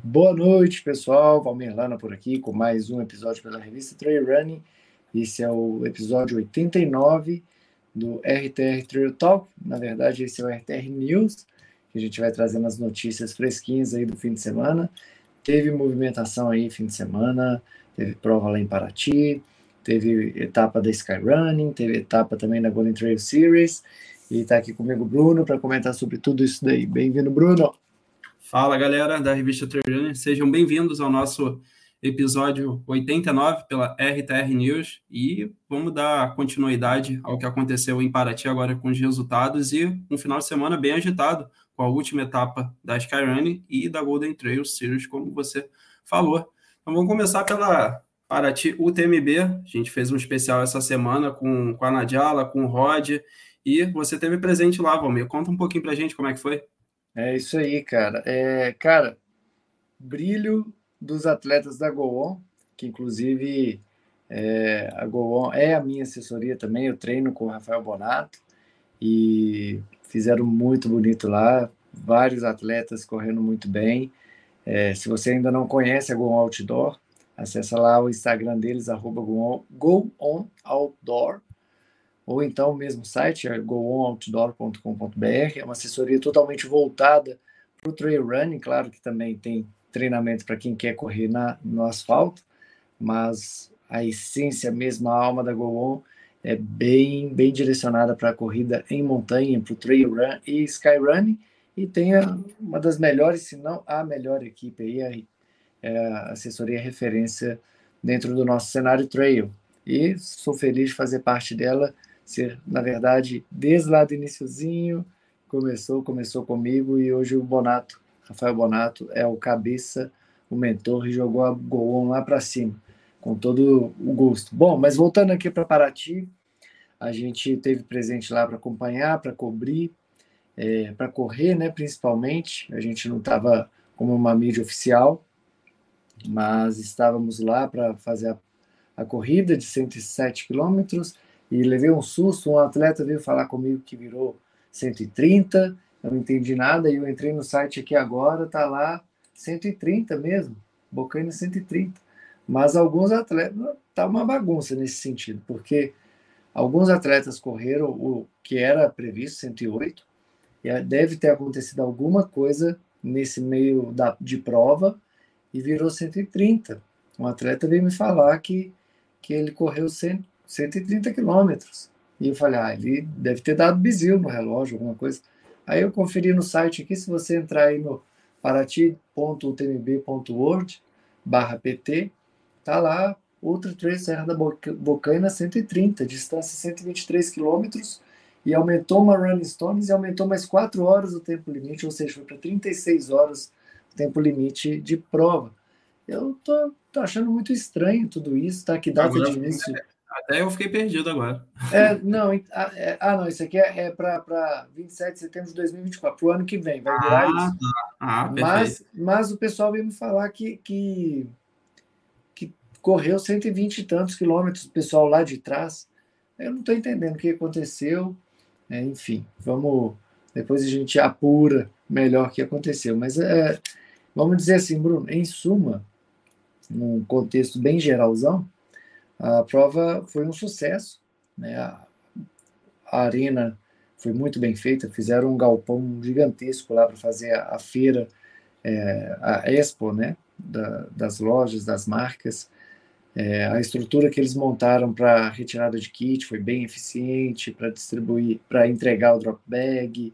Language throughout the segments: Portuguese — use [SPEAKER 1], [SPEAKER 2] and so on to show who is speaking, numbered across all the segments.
[SPEAKER 1] Boa noite, pessoal. Valmir Lana por aqui com mais um episódio pela revista Trail Running. Esse é o episódio 89 do RTR Trail Talk. Na verdade, esse é o RTR News, que a gente vai trazendo as notícias fresquinhas aí do fim de semana. Teve movimentação aí fim de semana, teve prova lá em Paraty, teve etapa da Skyrunning, teve etapa também da Golden Trail Series. E está aqui comigo o Bruno para comentar sobre tudo isso daí. Bem-vindo, Bruno.
[SPEAKER 2] Fala, galera da revista Trail Sejam bem-vindos ao nosso episódio 89 pela RTR News e vamos dar continuidade ao que aconteceu em Paraty agora com os resultados e um final de semana bem agitado com a última etapa da Skyrunning e da Golden Trail Series, como você falou. Então vamos começar pela Paraty UTMB. A gente fez um especial essa semana com, com a Nadiala, com o Rod e você teve presente lá, Valmir. Conta um pouquinho pra gente como é que foi.
[SPEAKER 1] É isso aí, cara. É, cara, brilho dos atletas da Goon, que inclusive é, a Goon é a minha assessoria também. Eu treino com o Rafael Bonato e fizeram muito bonito lá. Vários atletas correndo muito bem. É, se você ainda não conhece a Go Outdoor, acessa lá o Instagram deles, arroba Go On Outdoor ou então o mesmo site, é goonoutdoor.com.br, é uma assessoria totalmente voltada para o trail running, claro que também tem treinamento para quem quer correr na, no asfalto, mas a essência mesmo, a alma da GoOn é bem, bem direcionada para a corrida em montanha, para o trail run e skyrunning, e tem a, uma das melhores, se não a melhor equipe aí, a, é a assessoria referência dentro do nosso cenário trail. E sou feliz de fazer parte dela ser, na verdade, desde lá do iníciozinho, começou, começou comigo e hoje o Bonato, Rafael Bonato, é o cabeça, o mentor e jogou a Goon lá para cima, com todo o gosto. Bom, mas voltando aqui para Paraty, a gente teve presente lá para acompanhar, para cobrir, é, para correr, né, principalmente. A gente não estava como uma mídia oficial, mas estávamos lá para fazer a, a corrida de 107 quilômetros e levei um susto. Um atleta veio falar comigo que virou 130, eu não entendi nada. E eu entrei no site aqui agora, tá lá 130 mesmo, Bocaina 130. Mas alguns atletas, tá uma bagunça nesse sentido, porque alguns atletas correram o que era previsto, 108, e deve ter acontecido alguma coisa nesse meio da, de prova e virou 130. Um atleta veio me falar que, que ele correu 100, 130 quilômetros. E eu falei, ah, ele deve ter dado bizil no relógio, alguma coisa. Aí eu conferi no site aqui, se você entrar aí no parati.utmb.org barra PT, tá lá, Ultra Trail Serra da Bocaina 130, distância 123 quilômetros, e aumentou uma Running Stones e aumentou mais 4 horas o tempo limite, ou seja, foi para 36 horas o tempo limite de prova. Eu tô, tô achando muito estranho tudo isso, tá? Que data Agora, de início...
[SPEAKER 2] Até eu fiquei perdido agora.
[SPEAKER 1] É, não, ah, é, ah, não, isso aqui é, é para 27 de setembro de 2024, para o ano que vem, vai virar ah, isso. Tá. Ah, mas, mas o pessoal veio me falar que, que, que correu 120 e tantos quilômetros, o pessoal lá de trás. Eu não estou entendendo o que aconteceu. É, enfim, vamos. Depois a gente apura melhor o que aconteceu. Mas é, vamos dizer assim, Bruno, em suma, num contexto bem geralzão, a prova foi um sucesso, né? A, a arena foi muito bem feita, fizeram um galpão gigantesco lá para fazer a, a feira, é, a Expo, né? Da, das lojas, das marcas. É, a estrutura que eles montaram para retirada de kit foi bem eficiente para distribuir, para entregar o drop bag.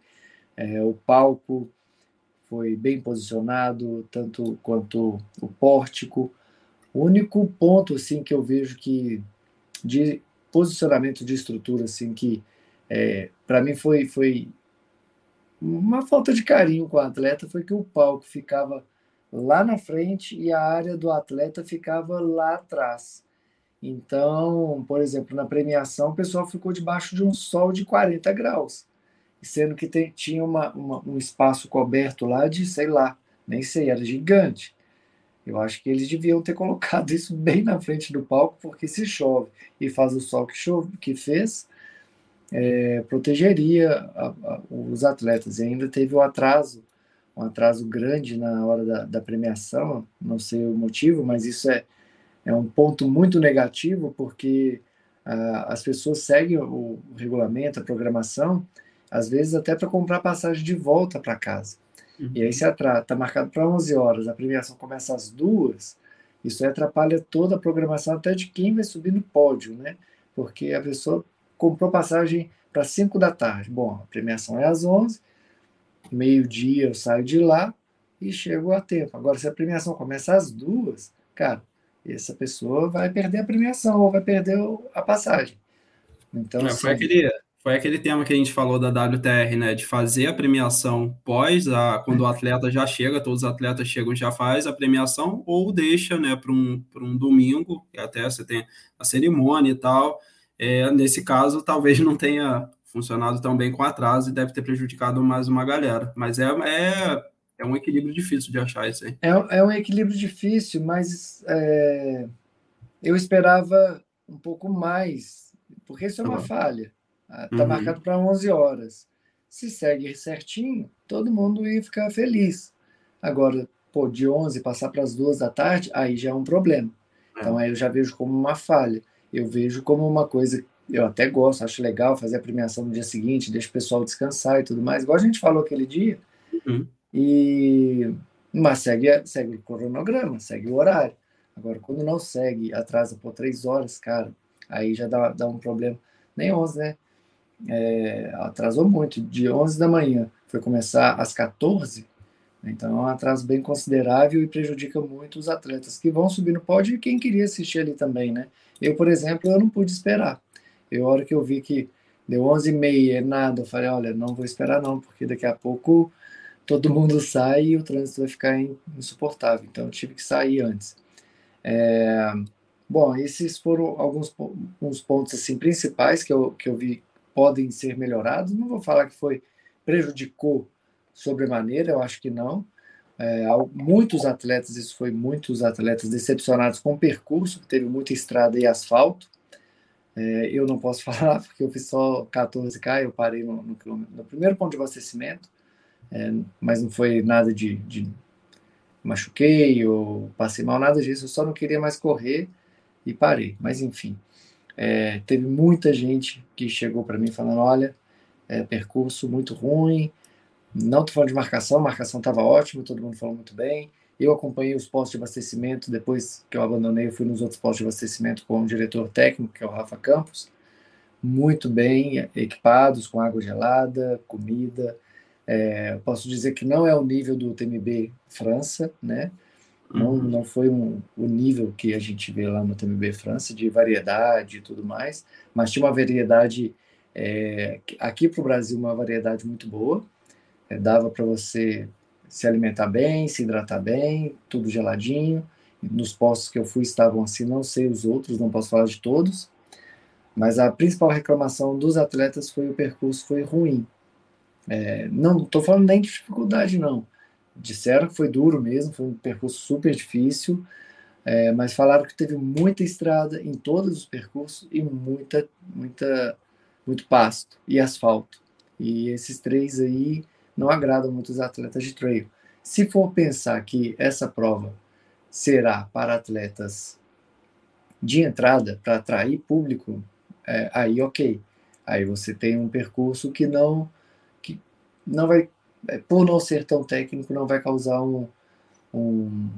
[SPEAKER 1] É, o palco foi bem posicionado, tanto quanto o pórtico. O único ponto assim que eu vejo que de posicionamento de estrutura assim que é, para mim foi foi uma falta de carinho com o atleta foi que o palco ficava lá na frente e a área do atleta ficava lá atrás. Então, por exemplo, na premiação, o pessoal ficou debaixo de um sol de 40 graus, sendo que tem, tinha uma, uma, um espaço coberto lá de, sei lá, nem sei, era gigante. Eu acho que eles deviam ter colocado isso bem na frente do palco, porque se chove e faz o sol que, chove, que fez, é, protegeria a, a, os atletas. E ainda teve o atraso um atraso grande na hora da, da premiação, não sei o motivo, mas isso é, é um ponto muito negativo, porque ah, as pessoas seguem o regulamento, a programação, às vezes até para comprar passagem de volta para casa. Uhum. E aí se atrasa, está marcado para 11 horas, a premiação começa às duas, isso atrapalha toda a programação até de quem vai subir no pódio, né? Porque a pessoa comprou passagem para 5 da tarde. Bom, a premiação é às 11, meio-dia eu saio de lá e chego a tempo. Agora, se a premiação começa às duas, cara, essa pessoa vai perder a premiação ou vai perder a passagem.
[SPEAKER 2] Então, é, assim, foi aquele foi aquele tema que a gente falou da WTR, né? De fazer a premiação pós, a, quando o atleta já chega, todos os atletas chegam já faz a premiação, ou deixa, né, para um, um domingo, que até você tem a cerimônia e tal. É, nesse caso, talvez não tenha funcionado tão bem com atraso e deve ter prejudicado mais uma galera. Mas é, é, é um equilíbrio difícil de achar isso aí.
[SPEAKER 1] É, é um equilíbrio difícil, mas é, eu esperava um pouco mais, porque isso é uma uhum. falha. Está uhum. marcado para 11 horas. Se segue certinho, todo mundo ia ficar feliz. Agora, pô, de 11 passar para as 2 da tarde, aí já é um problema. É. Então aí eu já vejo como uma falha. Eu vejo como uma coisa, eu até gosto, acho legal fazer a premiação no dia seguinte, deixa o pessoal descansar e tudo mais, igual a gente falou aquele dia. Uhum. E mas segue, segue o cronograma, segue o horário. Agora, quando não segue, atrasa por três horas, cara, aí já dá, dá um problema. Nem 11, né? É, atrasou muito, de 11 da manhã foi começar às 14, né? então é um atraso bem considerável e prejudica muito os atletas que vão subir no pódio e quem queria assistir ali também, né? Eu, por exemplo, eu não pude esperar. Eu, a hora que eu vi que deu 11 e meia, nada, eu falei, olha, não vou esperar não, porque daqui a pouco todo mundo sai e o trânsito vai ficar insuportável. Então, eu tive que sair antes. É, bom, esses foram alguns, alguns pontos assim principais que eu, que eu vi podem ser melhorados. Não vou falar que foi prejudicou sobremaneira, eu acho que não. É, muitos atletas, isso foi muitos atletas decepcionados com o percurso, teve muita estrada e asfalto. É, eu não posso falar porque eu fiz só 14K, eu parei no, no, no primeiro ponto de abastecimento, é, mas não foi nada de, de machuquei ou passei mal, nada disso, eu só não queria mais correr e parei. Mas enfim, é, teve muita gente que chegou para mim falando: olha, é, percurso muito ruim, não estou falando de marcação, marcação estava ótima, todo mundo falou muito bem. Eu acompanhei os postos de abastecimento, depois que eu abandonei, eu fui nos outros postos de abastecimento com o diretor técnico, que é o Rafa Campos, muito bem equipados, com água gelada, comida. É, posso dizer que não é o nível do TMB França, né? Não, uhum. não foi um, o nível que a gente vê lá no TMB França, de variedade e tudo mais, mas tinha uma variedade, é, aqui para o Brasil, uma variedade muito boa. É, dava para você se alimentar bem, se hidratar bem, tudo geladinho. Nos postos que eu fui estavam assim, não sei os outros, não posso falar de todos. Mas a principal reclamação dos atletas foi o percurso foi ruim. É, não estou falando nem de dificuldade, não disseram que foi duro mesmo, foi um percurso super difícil, é, mas falaram que teve muita estrada em todos os percursos e muita, muita, muito pasto e asfalto. E esses três aí não agradam muito os atletas de trail. Se for pensar que essa prova será para atletas de entrada, para atrair público, é, aí ok. Aí você tem um percurso que não que não vai por não ser tão técnico, não vai causar um, um,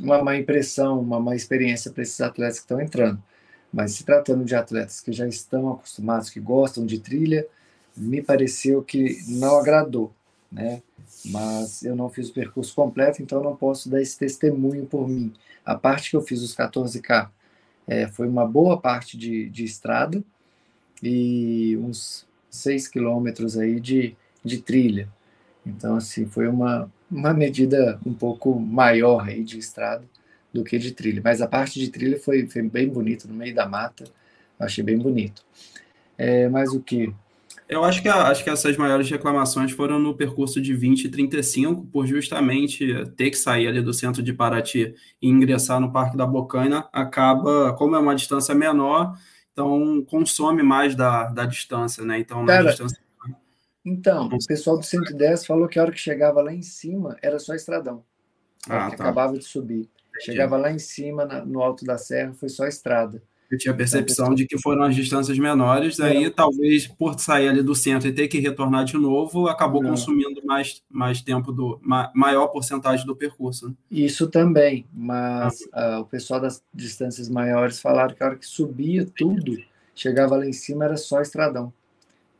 [SPEAKER 1] uma má impressão, uma má experiência para esses atletas que estão entrando. Mas se tratando de atletas que já estão acostumados, que gostam de trilha, me pareceu que não agradou, né? Mas eu não fiz o percurso completo, então não posso dar esse testemunho por mim. A parte que eu fiz os 14K é, foi uma boa parte de, de estrada e uns 6 quilômetros aí de, de trilha. Então, assim, foi uma, uma medida um pouco maior aí de estrada do que de trilha. Mas a parte de trilha foi, foi bem bonita, no meio da mata. Achei bem bonito. É, mas o que?
[SPEAKER 2] Eu acho que, acho que essas maiores reclamações foram no percurso de 20 e 35, por justamente ter que sair ali do centro de Paraty e ingressar no Parque da Bocaina, acaba, como é uma distância menor, então consome mais da, da distância, né? Então, na
[SPEAKER 1] Cara,
[SPEAKER 2] distância
[SPEAKER 1] Então, o pessoal do 110 falou que a hora que chegava lá em cima era só estradão. Ah, tá. acabava de subir. Chegava lá em cima, na, no alto da serra, foi só estrada.
[SPEAKER 2] Eu tinha a percepção de que foram as distâncias menores, daí é. talvez por sair ali do centro e ter que retornar de novo, acabou Não. consumindo mais, mais tempo, do ma, maior porcentagem do percurso. Né?
[SPEAKER 1] Isso também, mas ah. uh, o pessoal das distâncias maiores falaram que a hora que subia tudo, chegava lá em cima, era só estradão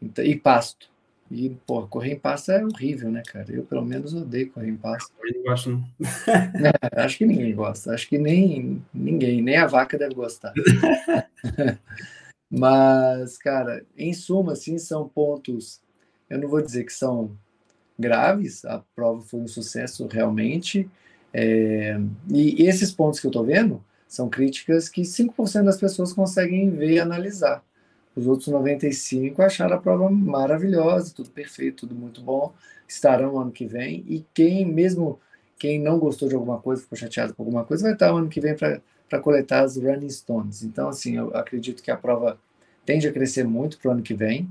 [SPEAKER 1] então, e pasto. E, pô, correr em pasto é horrível, né, cara? Eu, pelo menos, odeio correr em pasto.
[SPEAKER 2] Eu não gosto, não.
[SPEAKER 1] É, acho que ninguém gosta. Acho que nem ninguém, nem a vaca deve gostar. Mas, cara, em suma, assim, são pontos. Eu não vou dizer que são graves, a prova foi um sucesso realmente. É, e esses pontos que eu tô vendo são críticas que 5% das pessoas conseguem ver e analisar. Os outros 95 acharam a prova maravilhosa, tudo perfeito, tudo muito bom. Estarão ano que vem. E quem, mesmo quem não gostou de alguma coisa, ficou chateado com alguma coisa, vai estar ano que vem para coletar as Running Stones. Então, assim, eu acredito que a prova tende a crescer muito para o ano que vem.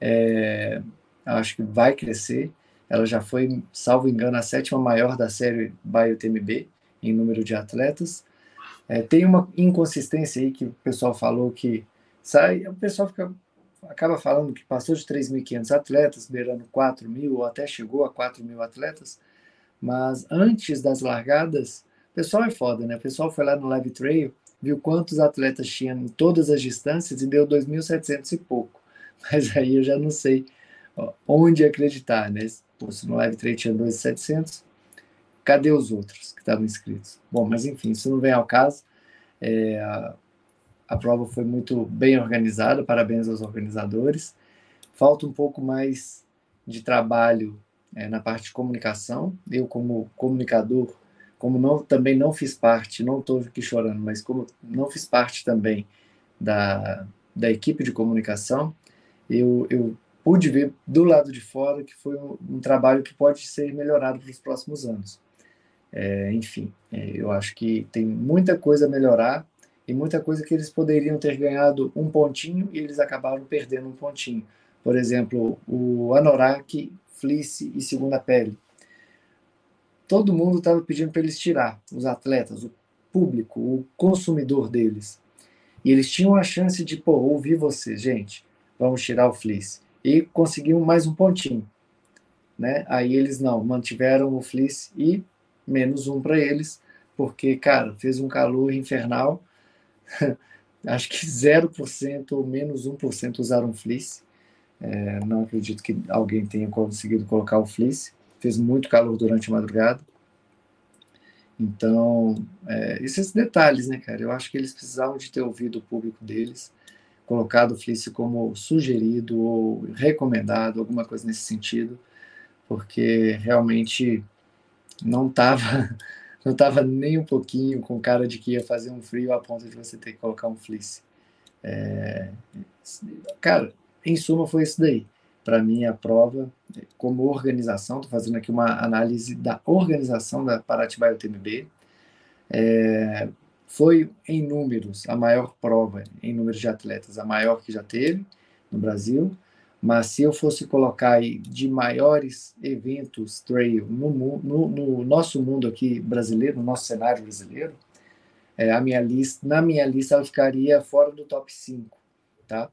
[SPEAKER 1] É, acho que vai crescer. Ela já foi, salvo engano, a sétima maior da série BioTMB em número de atletas. É, tem uma inconsistência aí que o pessoal falou que sai, o pessoal fica, acaba falando que passou de 3.500 atletas, beirando 4 mil, ou até chegou a 4 mil atletas, mas antes das largadas, o pessoal é foda, né? O pessoal foi lá no Live Trail, viu quantos atletas tinham em todas as distâncias e deu 2.700 e pouco. Mas aí eu já não sei onde acreditar, né? Se no Live Trail tinha 2.700, cadê os outros que estavam inscritos? Bom, mas enfim, isso não vem ao caso. É, a prova foi muito bem organizada, parabéns aos organizadores. Falta um pouco mais de trabalho é, na parte de comunicação. Eu, como comunicador, como não, também não fiz parte, não estou aqui chorando, mas como não fiz parte também da, da equipe de comunicação, eu, eu pude ver do lado de fora que foi um, um trabalho que pode ser melhorado para os próximos anos. É, enfim, é, eu acho que tem muita coisa a melhorar e muita coisa que eles poderiam ter ganhado um pontinho e eles acabaram perdendo um pontinho. Por exemplo, o Anorak, Fleece e Segunda Pele. Todo mundo estava pedindo para eles tirar, os atletas, o público, o consumidor deles. E eles tinham a chance de, pô, ouvir você, gente, vamos tirar o Fleece. E conseguiam mais um pontinho. Né? Aí eles não, mantiveram o Fleece e menos um para eles, porque, cara, fez um calor infernal acho que 0% ou menos 1% usaram fleece. É, não acredito que alguém tenha conseguido colocar o fleece. Fez muito calor durante a madrugada. Então, é, esses detalhes, né, cara? Eu acho que eles precisavam de ter ouvido o público deles, colocado o fleece como sugerido ou recomendado, alguma coisa nesse sentido, porque realmente não estava não estava nem um pouquinho com cara de que ia fazer um frio a ponto de você ter que colocar um fleece. É, cara, em suma foi isso daí. Para mim, a prova, como organização, estou fazendo aqui uma análise da organização da Paraty UTMB, é, foi em números a maior prova, em números de atletas, a maior que já teve no Brasil, mas se eu fosse colocar aí de maiores eventos trail no, no, no nosso mundo aqui brasileiro, no nosso cenário brasileiro, é, a minha lista, na minha lista ela ficaria fora do top 5, tá?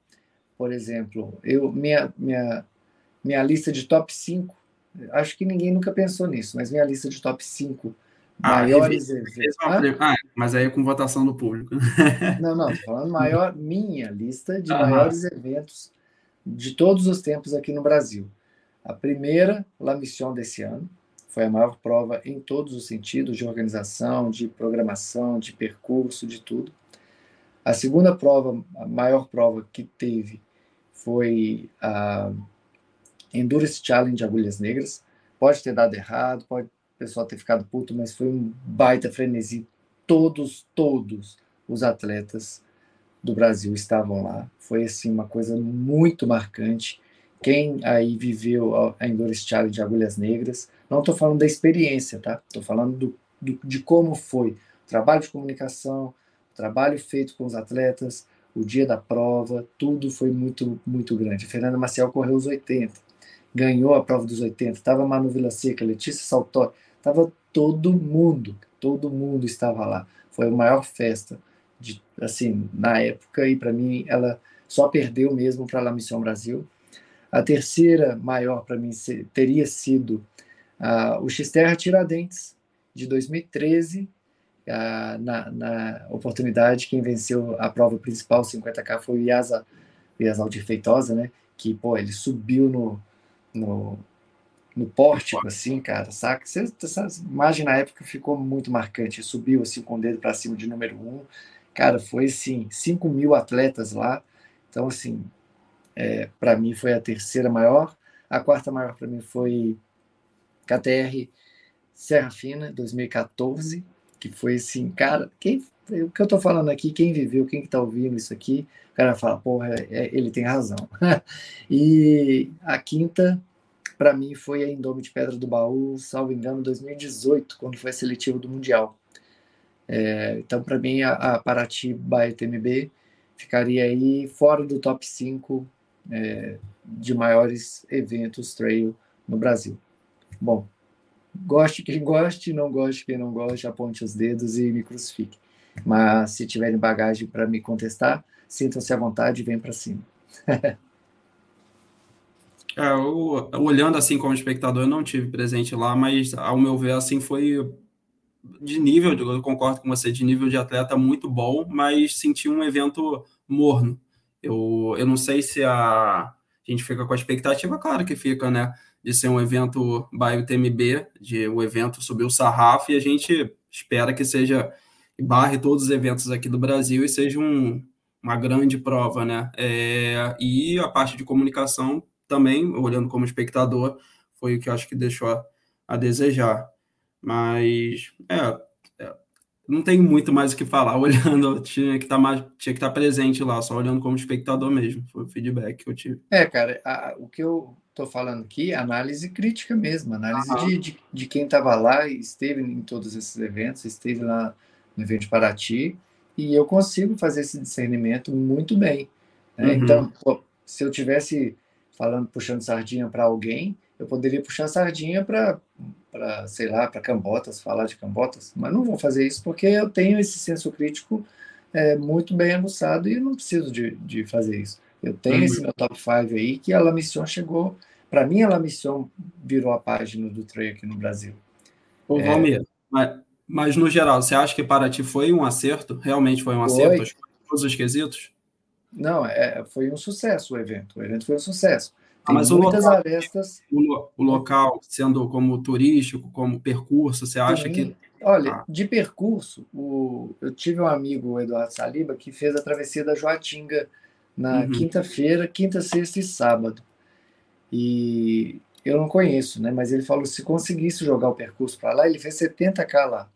[SPEAKER 1] Por exemplo, eu minha minha minha lista de top 5, acho que ninguém nunca pensou nisso, mas minha lista de top 5 ah, maiores eventos.
[SPEAKER 2] Ah, mas aí é com votação do público.
[SPEAKER 1] Não, não, tô falando maior minha lista de maiores eventos de todos os tempos aqui no Brasil. A primeira, La Mission desse ano, foi a maior prova em todos os sentidos, de organização, de programação, de percurso, de tudo. A segunda prova, a maior prova que teve, foi a Endurance Challenge Agulhas Negras. Pode ter dado errado, pode o pessoal ter ficado puto, mas foi um baita frenesi. Todos, todos os atletas do Brasil estavam lá. Foi assim uma coisa muito marcante. Quem aí viveu a Endurance Challenge de Agulhas Negras, não estou falando da experiência, tá? Estou falando do, do, de como foi o trabalho de comunicação, o trabalho feito com os atletas, o dia da prova, tudo foi muito, muito grande. A Fernanda Maciel correu os 80. ganhou a prova dos 80, estava Manu Vila Seca, Letícia Saltori, estava todo mundo, todo mundo estava lá. Foi a maior festa, de, assim, na época, e para mim ela só perdeu mesmo para a La Mission Brasil. A terceira maior para mim teria sido uh, o Xterra Tiradentes, de 2013, uh, na, na, oportunidade, quem venceu a prova principal, 50K, foi o Iasa, de Feitosa, né? Que, pô, ele subiu no, no, no pórtico, assim, cara, saca? Essa imagem na época ficou muito marcante. Subiu, assim, com o dedo para cima de número um. Cara, foi, assim, 5 mil atletas lá. Então, assim, é, para mim foi a terceira maior. A quarta maior para mim foi KTR Serra Fina, 2014, que foi assim, cara, quem, o que eu tô falando aqui, quem viveu, quem que tá ouvindo isso aqui, o cara fala, porra, é, ele tem razão. e a quinta, para mim, foi a Indome de Pedra do Baú, salvo engano, 2018, quando foi a seletiva do Mundial. É, então, para mim, a, a Paraty by TMB ficaria aí fora do top 5 é, de maiores eventos trail no Brasil. Bom, goste quem goste, não goste quem não goste, aponte os dedos e me crucifique. Mas se tiverem bagagem para me contestar, sintam-se à vontade e vem para cima. é,
[SPEAKER 2] eu, olhando assim como espectador, eu não tive presente lá, mas ao meu ver, assim, foi de nível, eu concordo com você, de nível de atleta muito bom, mas senti um evento morno. Eu, eu não sei se a, a gente fica com a expectativa, claro que fica, né? De ser um evento by TMB, de o um evento subir o sarrafo, e a gente espera que seja barre todos os eventos aqui do Brasil e seja um, uma grande prova, né? É, e a parte de comunicação também, olhando como espectador, foi o que eu acho que deixou a, a desejar. Mas, é, é, não tem muito mais o que falar. Olhando, tinha que tá estar tá presente lá, só olhando como espectador mesmo. Foi o feedback que eu tive.
[SPEAKER 1] É, cara, a, o que eu estou falando aqui é análise crítica mesmo, análise de, de, de, quem estava lá e esteve em todos esses eventos, esteve lá no evento de Paraty, e eu consigo fazer esse discernimento muito bem. Né? Uhum. Então, pô, se eu tivesse falando, puxando sardinha para alguém, eu poderia puxar sardinha para, sei lá, para Cambotas, falar de Cambotas, mas não vou fazer isso porque eu tenho esse senso crítico é, muito bem aguçado e não preciso de, de fazer isso. Eu tenho uhum. esse meu top 5 aí que a La Mission chegou. Para mim, a La Mission virou a página do trail aqui no Brasil.
[SPEAKER 2] Ô, é, Valmir, mas, mas no geral, você acha que para ti foi um acerto? Realmente foi um acerto? Foi. Todos os quesitos?
[SPEAKER 1] Não, é, foi um sucesso o evento. O evento foi um sucesso. Ah, mas muitas
[SPEAKER 2] o local, arestas. O, o, local, sendo como turístico, como percurso, você acha Sim. que.
[SPEAKER 1] Olha, ah. de percurso, o, eu tive um amigo, o Eduardo Saliba, que fez a travessia da Joatinga na uhum. quinta-feira, quinta, sexta e sábado. E eu não conheço, né? Mas ele falou se conseguisse jogar o percurso para lá, ele fez 70k lá.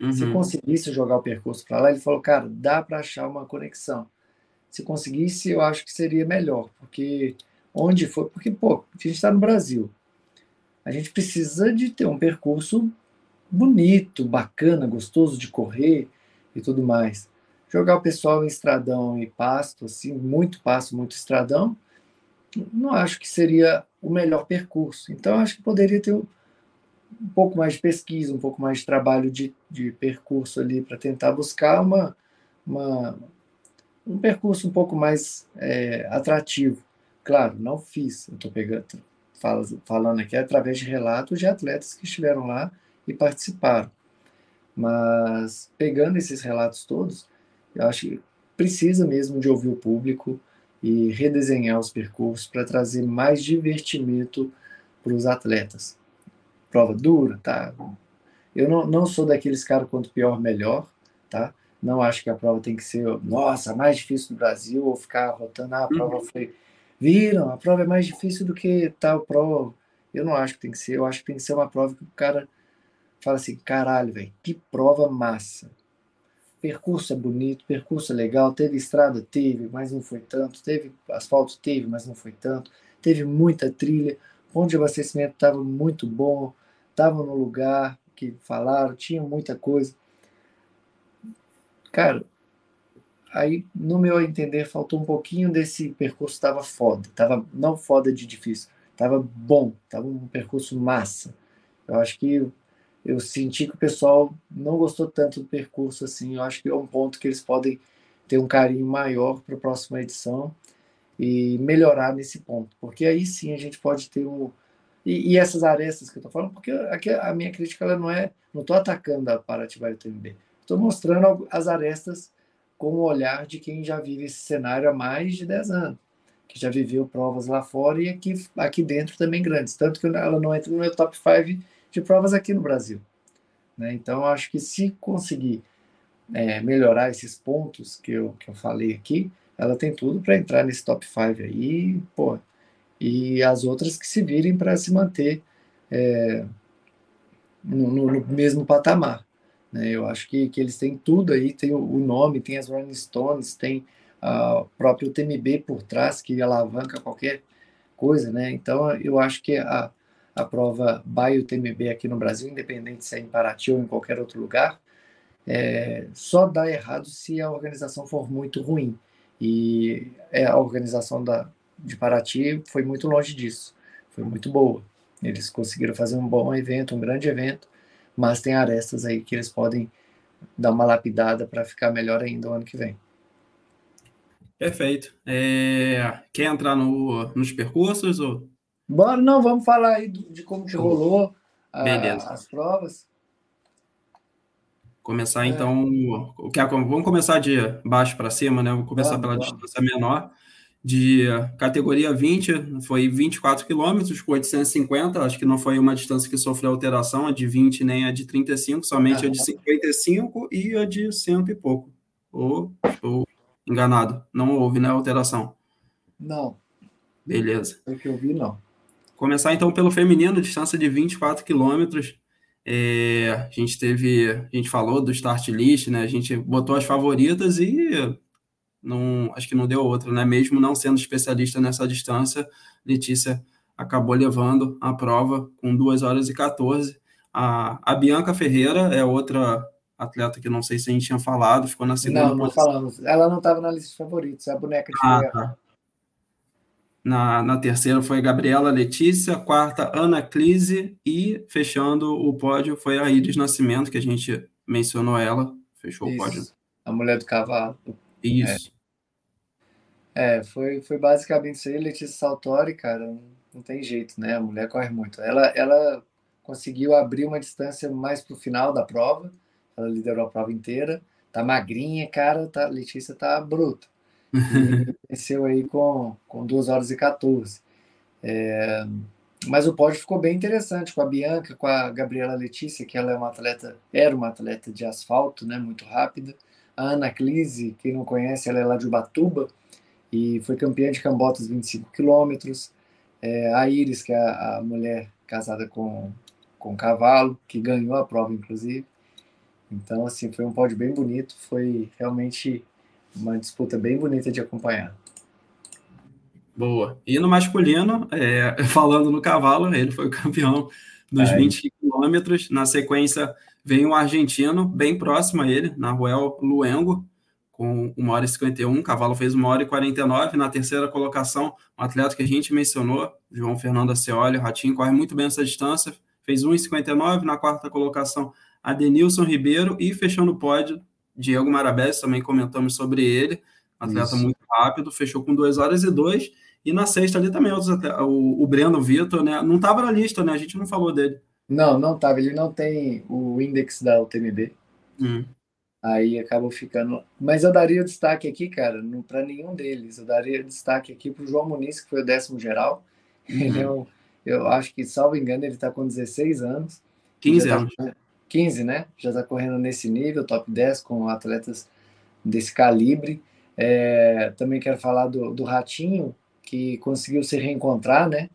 [SPEAKER 1] Uhum. Se conseguisse jogar o percurso para lá, ele falou, cara, dá para achar uma conexão. Se conseguisse, eu acho que seria melhor, porque onde for, porque pô, a gente está no Brasil, a gente precisa de ter um percurso bonito, bacana, gostoso de correr e tudo mais. Jogar o pessoal em estradão e pasto, assim, muito pasto, muito estradão, não acho que seria o melhor percurso. Então, acho que poderia ter um pouco mais de pesquisa, um pouco mais de trabalho de, de percurso ali para tentar buscar uma, uma, um percurso um pouco mais é, atrativo. Claro, não fiz, eu estou pegando, falando aqui através de relatos de atletas que estiveram lá e participaram. Mas pegando esses relatos todos, eu acho que precisa mesmo de ouvir o público e redesenhar os percursos para trazer mais divertimento para os atletas. Prova dura, tá? Eu não, não sou daqueles caras quanto pior, melhor, tá? Não acho que a prova tem que ser, nossa, mais difícil do Brasil, ou ficar rotando, ah, a prova uhum. foi viram, a prova é mais difícil do que tal prova. Eu não acho que tem que ser, eu acho que tem que ser uma prova que o cara fala assim, caralho, velho, que prova massa. Percurso é bonito, percurso é legal, teve estrada, teve, mas não foi tanto, teve asfalto, teve, mas não foi tanto, teve muita trilha, ponto de abastecimento estava muito bom, estava no lugar que falaram, tinha muita coisa. Cara, Aí, no meu entender, faltou um pouquinho desse percurso, estava foda. Tava não foda de difícil, tava bom, tava um percurso massa. Eu acho que eu senti que o pessoal não gostou tanto do percurso assim. Eu acho que é um ponto que eles podem ter um carinho maior para a próxima edição e melhorar nesse ponto, porque aí sim a gente pode ter um e, e essas arestas que eu estou falando, porque aqui a minha crítica ela não é, não estou atacando a Paratiba TMB, estou mostrando as arestas com o olhar de quem já vive esse cenário há mais de 10 anos, que já viveu provas lá fora e aqui, aqui dentro também grandes, tanto que ela não entra no meu top 5 de provas aqui no Brasil. Né? Então, acho que se conseguir é, melhorar esses pontos que eu, que eu falei aqui, ela tem tudo para entrar nesse top 5 aí, pô, e as outras que se virem para se manter é, no, no, mesmo patamar. Né? Eu acho que, que eles têm tudo aí, tem o, o nome, tem as Rolling Stones, tem o próprio TMB por trás, que alavanca qualquer coisa, né? Então, eu acho que a, a prova Bio TMB aqui no Brasil, independente se é em Paraty ou em qualquer outro lugar, é, só dá errado se a organização for muito ruim. E é, a organização da, de Paraty foi muito longe disso, foi muito boa. Eles conseguiram fazer um bom evento, um grande evento, mas tem arestas aí que eles podem dar uma lapidada para ficar melhor ainda o ano que vem.
[SPEAKER 2] Perfeito. É, quer entrar no, nos percursos? Ou...
[SPEAKER 1] Bora, não, vamos falar aí de como que rolou a, as provas.
[SPEAKER 2] Começar é. então. Vamos começar de baixo para cima, né? Vou começar pela distância menor. De categoria 20, foi 24 quilômetros com 850. Acho que não foi uma distância que sofreu alteração, a de 20 nem a de 35, somente ah, a de 55 e a de cento e pouco. Ou estou enganado? Não houve, né? Alteração.
[SPEAKER 1] Não.
[SPEAKER 2] Beleza.
[SPEAKER 1] É que eu vi, não.
[SPEAKER 2] Começar então pelo feminino, distância de 24 quilômetros. É, a gente teve, a gente falou do start list, né? A gente botou as favoritas e não, acho que não deu outra, né? Mesmo não sendo especialista nessa distância, Letícia acabou levando a prova com 2 horas e 14. A, a Bianca Ferreira é outra atleta que não sei se a gente tinha falado, ficou na segunda
[SPEAKER 1] Não, não posição. falamos. Ela não estava na lista de favoritos, é a boneca de ah, tá.
[SPEAKER 2] Na, na terceira foi Gabriela Letícia, quarta Ana Clise e fechando o pódio foi a Iris Nascimento, que a gente mencionou ela, fechou
[SPEAKER 1] isso.
[SPEAKER 2] o pódio.
[SPEAKER 1] A mulher do cavalo.
[SPEAKER 2] Isso.
[SPEAKER 1] É, é foi, foi basicamente isso aí. Letícia Saltori, cara, não, tem jeito, né? A mulher corre muito. Ela, ela conseguiu abrir uma distância mais para o final da prova, ela liderou a prova inteira, tá magrinha, cara, tá, Letícia tá bruta. venceu aí com, com 2 horas e 14. É, mas o pódio ficou bem interessante com a Bianca, com a Gabriela Letícia, que ela é uma atleta, era uma atleta de asfalto, né, muito rápida. A Ana Clise, quem não conhece, ela é lá de Ubatuba e foi campeã de Cambotas 25 quilômetros. É, a Iris, que é a, a mulher casada com, com o cavalo, que ganhou a prova, inclusive. Então, assim, foi um pódio bem bonito, foi realmente uma disputa bem bonita de acompanhar.
[SPEAKER 2] Boa. E no masculino, é, falando no cavalo, ele foi o campeão dos Aí. 20 quilômetros. Na sequência, vem um argentino bem próximo a ele, Nahuel Luengo, com 1 hora e 51. O cavalo fez 1 hora e 49. Na terceira colocação, um atleta que a gente mencionou, João Fernando Aceoli, o Ratinho, corre muito bem essa distância, fez 1,59. Na quarta colocação, Adenilson Ribeiro. E fechando o pódio, Diego Marabés, também comentamos sobre ele, atleta Isso. muito rápido, fechou com 2 horas e 2. E na sexta ali também outros atletas, o, o Breno Vitor, né? Não estava na lista, né? A gente não falou dele.
[SPEAKER 1] Não, não estava. Ele não tem o index da UTMB. Hum. Aí acabou ficando. Mas eu daria destaque aqui, cara, para nenhum deles. Eu daria destaque aqui para o João Muniz, que foi o décimo geral. Uhum. Ele é um, eu acho que, salvo engano, ele está com 16 anos.
[SPEAKER 2] 15 tá anos. Tá,
[SPEAKER 1] 15, né? Já está correndo nesse nível, top 10, com atletas desse calibre. É, também quero falar do, do Ratinho, que conseguiu se reencontrar, né?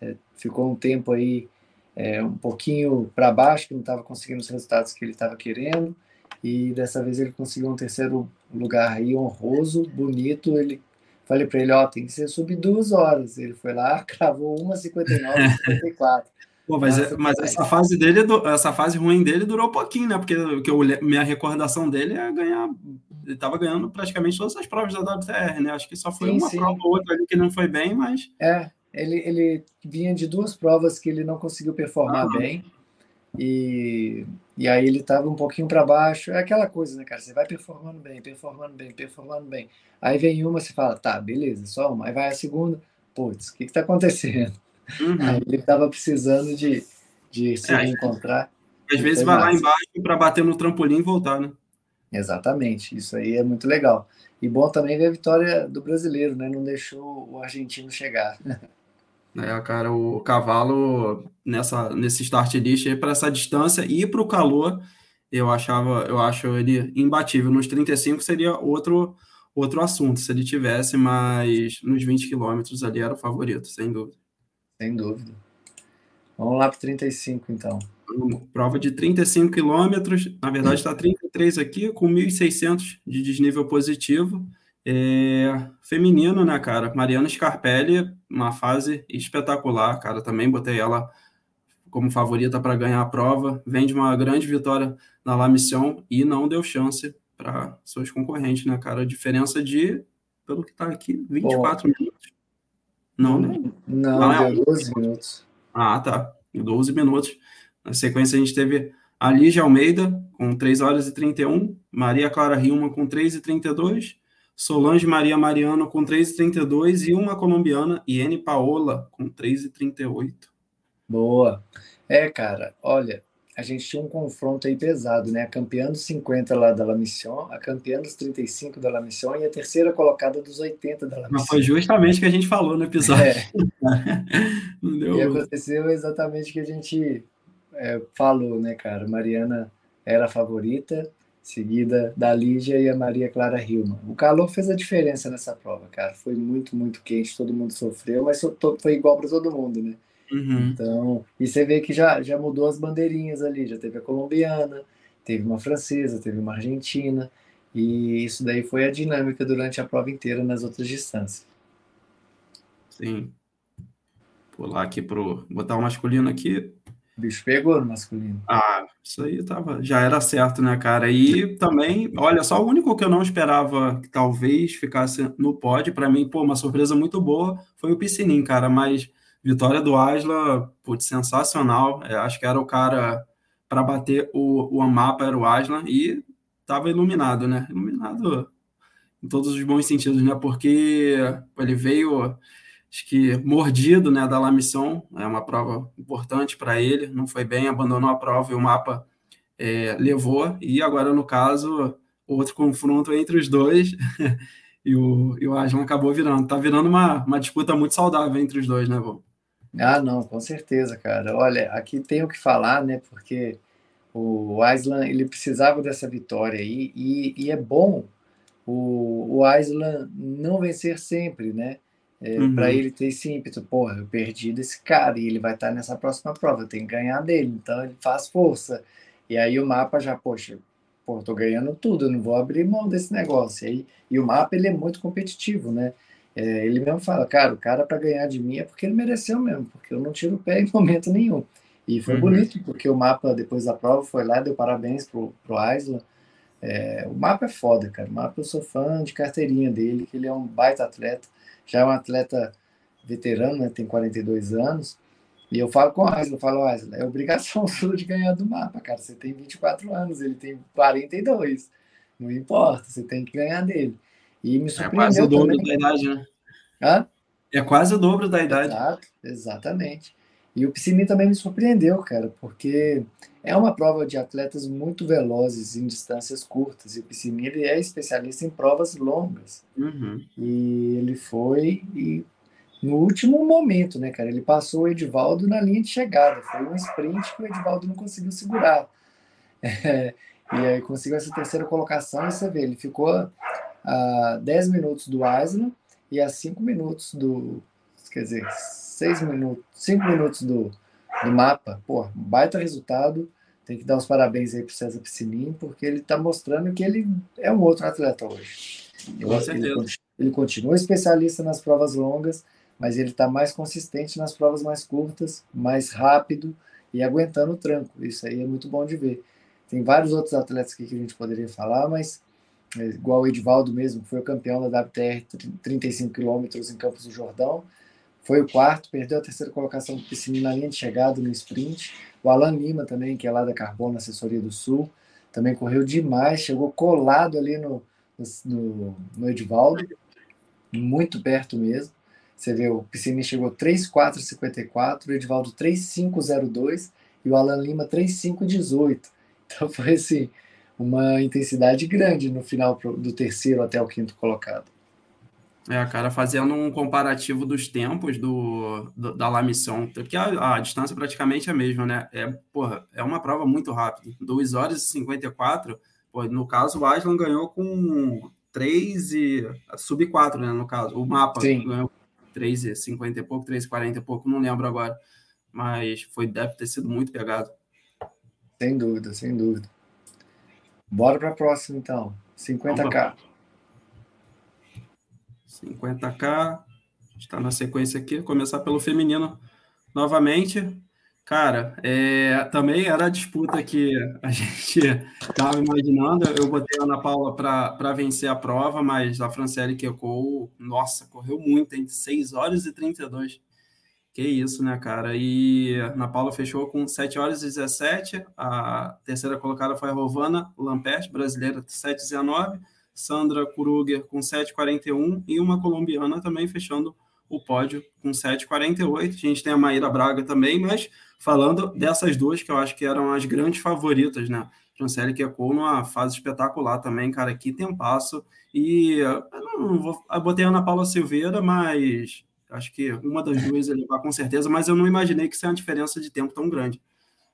[SPEAKER 1] É, ficou um tempo aí é, um pouquinho para baixo, que não estava conseguindo os resultados que ele estava querendo, e dessa vez ele conseguiu um terceiro lugar aí honroso, bonito. Ele falei para ele, ó, tem que ser sub duas horas. Ele foi lá, cravou 1,59, 54.
[SPEAKER 2] Pô, mas, é, mas essa fase dele, essa fase ruim dele durou um pouquinho, né? Porque, porque eu, minha recordação dele é ganhar. Ele estava ganhando praticamente todas as provas da WTR, né? Acho que só foi sim, uma sim. prova ou outra ali que não foi bem, mas.
[SPEAKER 1] É, ele, ele vinha de duas provas que ele não conseguiu performar ah. bem. E, e aí ele estava um pouquinho para baixo. É aquela coisa, né, cara? Você vai performando bem, performando bem, performando bem. Aí vem uma, você fala, tá, beleza, só uma. Aí vai a segunda, putz, o que está acontecendo? Uhum. Aí ele estava precisando de, de se é, encontrar.
[SPEAKER 2] Às vezes vai lá embaixo para bater no trampolim e voltar, né?
[SPEAKER 1] Exatamente, isso aí é muito legal. E bom também ver a vitória do brasileiro, né? Não deixou o argentino chegar.
[SPEAKER 2] É, cara, o cavalo nessa nesse start list para essa distância e para o calor, eu achava, eu acho ele imbatível. Nos 35 seria outro outro assunto se ele tivesse, mas nos 20 quilômetros ali era o favorito, sem dúvida.
[SPEAKER 1] Sem dúvida. Vamos lá para 35 então.
[SPEAKER 2] Prova de 35 quilômetros, na verdade está 33 aqui, com 1.600 de desnível positivo. É, feminino, né, cara? Mariana Scarpelli, uma fase espetacular, cara. Também botei ela como favorita para ganhar a prova. Vem de uma grande vitória na La Mission e não deu chance para seus concorrentes, né, cara? A diferença de, pelo que tá aqui, 24 Bom, minutos.
[SPEAKER 1] Não, né? Não, não é 12 minutos.
[SPEAKER 2] Ah, tá. 12 minutos. Na sequência, a gente teve a Lígia Almeida, com 3 horas e 31, Maria Clara Rilma, com 3 e 32, Solange Maria Mariano com 3,32 e uma colombiana, Iene Paola, com 3,38.
[SPEAKER 1] Boa. É, cara, olha, a gente tinha um confronto aí pesado, né? A campeã dos 50 lá da La Mission, a campeã dos 35 da La Mission e a terceira colocada dos 80 da La Mission. Mas
[SPEAKER 2] foi justamente o que a gente falou no episódio. É.
[SPEAKER 1] deu... E aconteceu exatamente o que a gente é, falou, né, cara? Mariana era a favorita, seguida da Lígia e a Maria Clara Hilma. O calor fez a diferença nessa prova, cara. Foi muito, muito quente, todo mundo sofreu, mas foi igual para todo mundo, né? Uhum. Então, e você vê que já, já mudou as bandeirinhas ali, já teve a colombiana, teve uma francesa, teve uma argentina, e isso daí foi a dinâmica durante a prova inteira nas outras distâncias.
[SPEAKER 2] Sim. Pular aqui pro. botar o masculino aqui.
[SPEAKER 1] Bicho pegou no masculino.
[SPEAKER 2] Ah, isso aí tava, já era certo, né, cara? E também, olha, só o único que eu não esperava que talvez ficasse no pódio, para mim, pô, uma surpresa muito boa, foi o Piscinim, cara, mas vitória do Asla, putz, sensacional. É, acho que era o cara para bater o, o Amapa, era o Asla, e tava iluminado, né? Iluminado em todos os bons sentidos, né? Porque ele veio acho que mordido né, da La Mission, é uma prova importante para ele, não foi bem, abandonou a prova e o mapa é, levou, e agora no caso, outro confronto entre os dois, e o, e o Aslan acabou virando, tá virando uma, uma disputa muito saudável entre os dois, né, Vô?
[SPEAKER 1] Ah, não, com certeza, cara. Olha, aqui tem o que falar, né, porque o Aslan, ele precisava dessa vitória aí, e, e é bom o, o Aslan não vencer sempre, né, é, uhum. Para ele ter esse ímpeto, porra, eu perdi desse cara e ele vai estar tá nessa próxima prova, eu tenho que ganhar dele, então ele faz força. E aí o mapa já, poxa, pô, tô ganhando tudo, eu não vou abrir mão desse negócio. E, aí, e o mapa ele é muito competitivo, né? É, ele mesmo fala, cara, o cara para ganhar de mim é porque ele mereceu mesmo, porque eu não tiro o pé em momento nenhum. E foi uhum. bonito, porque o mapa, depois da prova, foi lá, deu parabéns pro, pro Aisla. É, o mapa é foda, cara. O mapa eu sou fã de carteirinha dele, que ele é um baita atleta já é um atleta veterano, né, tem 42 anos, e eu falo com o Aslan, eu falo, Aslan, é obrigação sua de ganhar do mapa, cara, você tem 24 anos, ele tem 42, não importa, você tem que ganhar dele. E me surpreendeu É quase o
[SPEAKER 2] dobro também. da idade, né? Hã? É quase o dobro da idade.
[SPEAKER 1] Exato, exatamente. E o Piscini também me surpreendeu, cara, porque é uma prova de atletas muito velozes em distâncias curtas. E o Piscini ele é especialista em provas longas.
[SPEAKER 2] Uhum.
[SPEAKER 1] E ele foi e no último momento, né, cara? Ele passou o Edivaldo na linha de chegada. Foi um sprint que o Edivaldo não conseguiu segurar. É, e aí conseguiu essa terceira colocação. E você vê, ele ficou a 10 minutos do Aslan e a 5 minutos do. Quer dizer, seis minutos, cinco minutos do, do mapa, pô, baita resultado. Tem que dar os parabéns aí pro César Piscininho, porque ele está mostrando que ele é um outro atleta hoje.
[SPEAKER 2] Com certeza. Ele,
[SPEAKER 1] ele continua especialista nas provas longas, mas ele está mais consistente nas provas mais curtas, mais rápido e aguentando o tranco. Isso aí é muito bom de ver. Tem vários outros atletas aqui que a gente poderia falar, mas é, igual o Edivaldo mesmo, que foi o campeão da WTR 35 km em Campos do Jordão, foi o quarto, perdeu a terceira colocação do Piscini na linha de chegada no sprint. O Alan Lima também, que é lá da Carbono, assessoria do Sul, também correu demais, chegou colado ali no, no, no Edvaldo, muito perto mesmo. Você vê, o Piscini chegou 3,454, o Edvaldo 3,502 e o Alan Lima 3,518. Então foi assim, uma intensidade grande no final do terceiro até o quinto colocado.
[SPEAKER 2] É, cara, fazendo um comparativo dos tempos do, do da La Mission, porque a, a, distância praticamente é a mesma, né? É, porra, é uma prova muito rápida. 2 horas e 54, pô, no caso, o Aslan ganhou com 3 e. sub 4, né? No caso, o mapa Sim. ganhou 3 e 50 e pouco, 3 e 40 e pouco, não lembro agora. Mas foi, deve ter sido muito pegado.
[SPEAKER 1] Sem dúvida, sem dúvida. Bora para a próxima, então. 50K.
[SPEAKER 2] 50K. Está na sequência aqui. Começar pelo feminino novamente. Cara, é, também era a disputa que a gente estava imaginando. Eu botei a Ana Paula para vencer a prova, mas a Franciele Kekol, nossa, correu muito, em 6 horas e 32. Que isso, né, cara? E a Ana Paula fechou com 7 horas e 17. A terceira colocada foi a Rovana Lampert, brasileira, 7,19. Sandra Kruger com 7,41 e uma colombiana também fechando o pódio com 7,48. A gente tem a Maíra Braga também, mas falando dessas duas que eu acho que eram as grandes favoritas, né? Franciele Kekol numa fase espetacular também, cara, que tem passo. E eu não vou, eu botei a Ana Paula Silveira, mas acho que uma das duas ele vai com certeza, mas eu não imaginei que isso é uma diferença de tempo tão grande.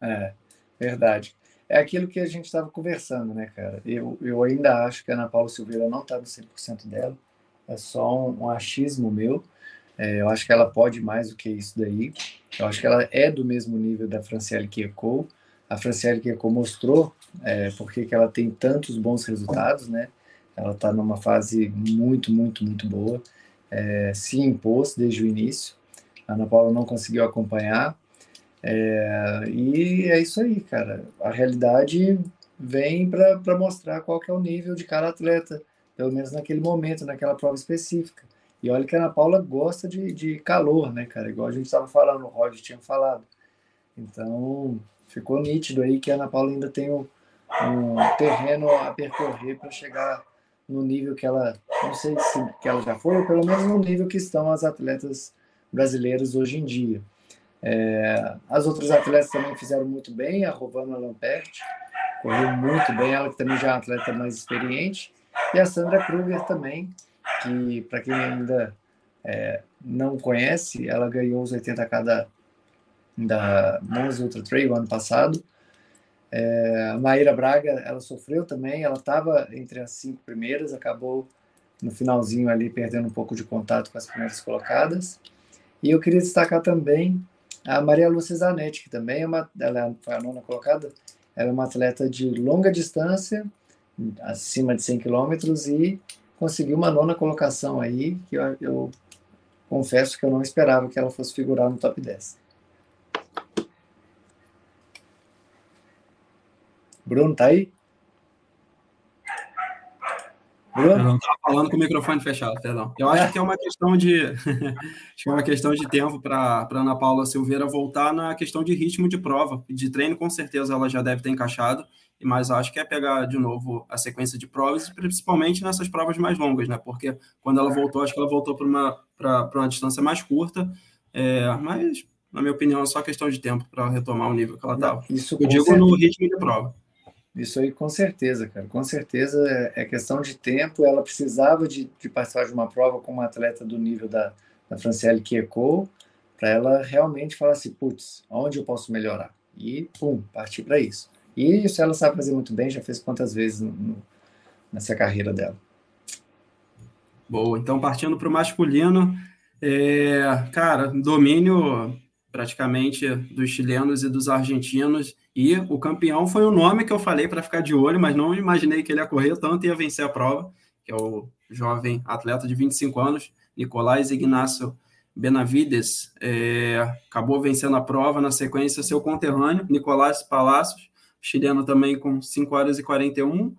[SPEAKER 1] É, verdade é aquilo que a gente estava conversando, né, cara? Eu, eu ainda acho que a Ana Paula Silveira não está no 100% dela, é só um, um achismo meu. É, eu acho que ela pode mais do que isso daí. Eu acho que ela é do mesmo nível da Franciele Kiekou. A Franciele Kiekou mostrou é, porque que ela tem tantos bons resultados, né? Ela está numa fase muito, muito, muito boa. É, se impôs desde o início. A Ana Paula não conseguiu acompanhar, é, e é isso aí, cara. A realidade vem para mostrar qual que é o nível de cada atleta, pelo menos naquele momento, naquela prova específica. E olha que a Ana Paula gosta de, de calor, né, cara? Igual a gente estava falando, o Rod tinha falado. Então, ficou nítido aí que a Ana Paula ainda tem um, um terreno a percorrer para chegar no nível que ela, não sei se que ela já foi, ou pelo menos no nível que estão as atletas brasileiras hoje em dia. É, as outras atletas também fizeram muito bem, a Rovana Lampert correu muito bem, ela que também já é uma atleta mais experiente, e a Sandra Kruger também, que para quem ainda é, não conhece, ela ganhou os 80k da, da Monza Ultra Trail ano passado. É, a Maíra Braga, ela sofreu também, ela estava entre as cinco primeiras, acabou no finalzinho ali perdendo um pouco de contato com as primeiras colocadas. E eu queria destacar também a Maria Lúcia Zanetti, que também é uma, ela foi a nona colocada, ela é uma atleta de longa distância, acima de 100 quilômetros, e conseguiu uma nona colocação aí, que eu, eu confesso que eu não esperava que ela fosse figurar no top 10. Bruno, tá aí?
[SPEAKER 2] Eu não estava falando com o microfone fechado, perdão. Eu acho que é uma questão de é uma questão de tempo para Ana Paula Silveira voltar na questão de ritmo de prova. De treino, com certeza, ela já deve ter encaixado, mas acho que é pegar de novo a sequência de provas, principalmente nessas provas mais longas, né? Porque quando ela voltou, acho que ela voltou para uma, uma distância mais curta, é, mas, na minha opinião, é só questão de tempo para retomar o nível que ela estava. Eu digo certeza. no ritmo de prova.
[SPEAKER 1] Isso aí, com certeza, cara. Com certeza é, é questão de tempo. Ela precisava de, de participar de uma prova com uma atleta do nível da, da Franciele Kiekou, para ela realmente falar assim: putz, onde eu posso melhorar? E, pum, partir para isso. E isso ela sabe fazer muito bem, já fez quantas vezes no, nessa carreira dela.
[SPEAKER 2] Boa, então partindo para o masculino, é, cara, domínio praticamente dos chilenos e dos argentinos. E o campeão foi o nome que eu falei para ficar de olho, mas não imaginei que ele ia correr tanto e ia vencer a prova, que é o jovem atleta de 25 anos, Nicolás Ignacio Benavides, é, acabou vencendo a prova, na sequência seu conterrâneo, Nicolás Palacios, chileno também com 5 horas e 41,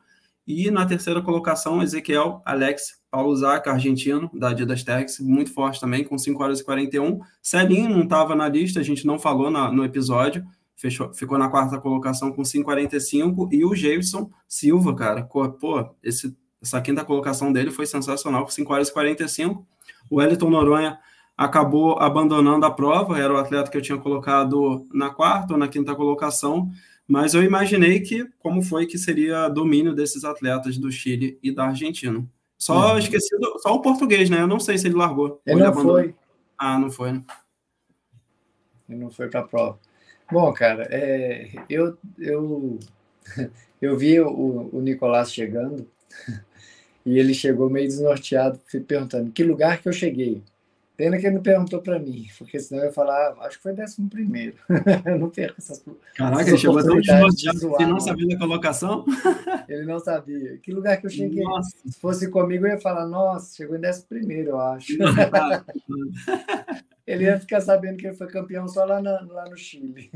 [SPEAKER 2] E na terceira colocação, Ezequiel Alex Paulo Zaca, argentino, da Adidas Tex, muito forte também, com 5 horas e 41. Celinho não estava na lista, a gente não falou na, no episódio, fechou, ficou na quarta colocação com 5,45. E o Jason Silva, cara, pô, esse, essa quinta colocação dele foi sensacional, com 5 horas e 45. O Wellington Noronha acabou abandonando a prova, era o atleta que eu tinha colocado na quarta ou na quinta colocação, mas eu imaginei que como foi que seria domínio desses atletas do Chile e da Argentina. Só uhum. esqueci, do, só o português, né? Eu não sei se ele largou.
[SPEAKER 1] Ele, não foi.
[SPEAKER 2] Ah, não foi, né?
[SPEAKER 1] Ele não foi para a prova. Bom, cara, é, eu, eu, eu vi o, o Nicolás chegando e ele chegou meio desnorteado, perguntando que lugar que eu cheguei. Pena que ele não perguntou para mim, porque senão eu ia falar, ah, acho que foi décimo primeiro. eu não perco essas
[SPEAKER 2] Caraca, ele chegou tão desnorteado que não sabia da colocação?
[SPEAKER 1] ele não sabia. Que lugar que eu cheguei? Nossa. Se fosse comigo, eu ia falar, nossa, chegou em décimo primeiro, eu acho. ele ia ficar sabendo que ele foi campeão só lá, na, lá no Chile.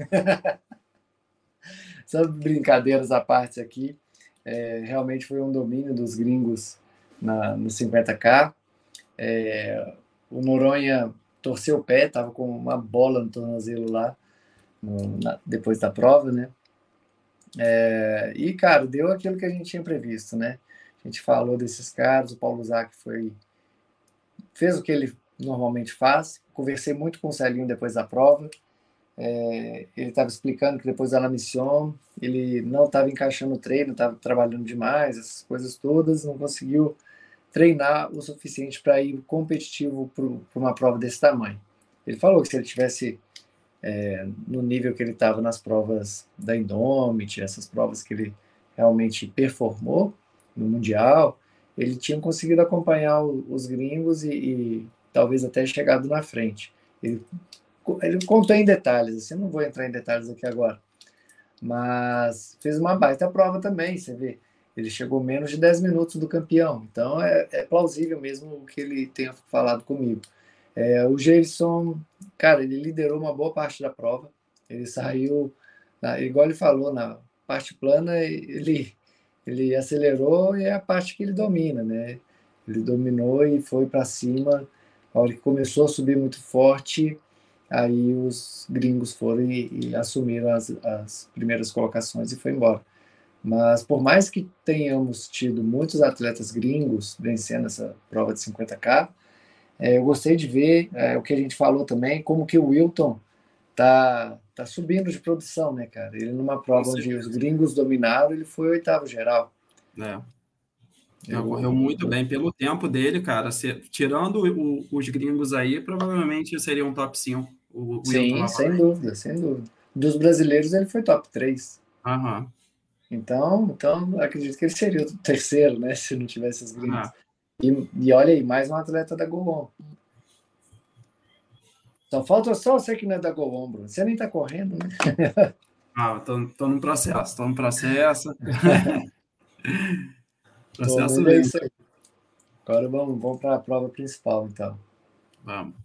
[SPEAKER 1] só brincadeiras à parte aqui. É, realmente foi um domínio dos gringos na, no 50K. É, o Noronha torceu o pé, estava com uma bola no tornozelo lá, no, na, depois da prova, né? É, e, cara, deu aquilo que a gente tinha previsto, né? A gente falou desses caras, o Paulo Zac foi fez o que ele normalmente faz. Conversei muito com o Celinho depois da prova. É, ele estava explicando que depois da la mission ele não estava encaixando o treino, estava trabalhando demais, essas coisas todas, não conseguiu treinar o suficiente para ir competitivo para uma prova desse tamanho. Ele falou que se ele tivesse é, no nível que ele estava nas provas da Indomit, essas provas que ele realmente performou no Mundial, ele tinha conseguido acompanhar o, os gringos e, e, talvez até chegado na frente. Ele, ele contou em detalhes, assim, não vou entrar em detalhes aqui agora, mas fez uma baita prova também, você vê ele chegou menos de 10 minutos do campeão. Então é, é plausível mesmo o que ele tenha falado comigo. É, o Jason, cara, ele liderou uma boa parte da prova. Ele saiu, igual ele falou, na parte plana, ele, ele acelerou e é a parte que ele domina, né? Ele dominou e foi para cima. A hora que começou a subir muito forte, aí os gringos foram e, e assumiram as, as primeiras colocações e foi embora. Mas por mais que tenhamos tido muitos atletas gringos vencendo essa prova de 50K, é, eu gostei de ver é, o que a gente falou também, como que o Wilton tá, tá subindo de produção, né, cara? Ele numa prova onde os gringos dominaram, ele foi oitavo geral.
[SPEAKER 2] É. Ele correu muito bem pelo tempo dele, cara. Se, tirando o, os gringos aí, provavelmente seria um top 5.
[SPEAKER 1] O, o Sim, sem dúvida, sem dúvida. Dos brasileiros, ele foi top 3.
[SPEAKER 2] Aham.
[SPEAKER 1] Então, então acredito que ele seria o terceiro, né? Se não tivesse as gringos. Ah. E, e olha aí, mais um atleta da Golon. Só falta só você que não é da Golon, Bruno. Você nem tá correndo, né?
[SPEAKER 2] Ah, tô, tô no processo, tô no processo.
[SPEAKER 1] processo Bom, é aí. Agora vamos, vamos para a prova principal, então.
[SPEAKER 2] Vamos.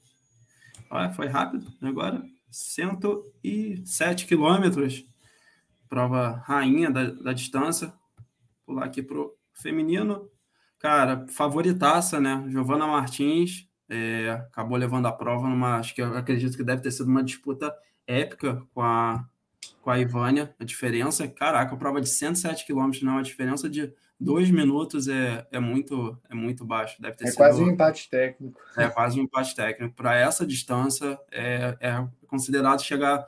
[SPEAKER 2] Olha, foi rápido agora. 107 quilômetros prova rainha da, da distância. Pular aqui pro feminino. Cara, favoritaça, né? Giovana Martins é, acabou levando a prova numa. Acho que eu acredito que deve ter sido uma disputa épica com a, com a Ivânia. A diferença, caraca, a prova de 107 quilômetros, não, a diferença de dois minutos é, é muito é muito baixo. Deve ter
[SPEAKER 1] é
[SPEAKER 2] sido,
[SPEAKER 1] quase um empate técnico.
[SPEAKER 2] É quase um empate técnico. Para essa distância, é, é considerado chegar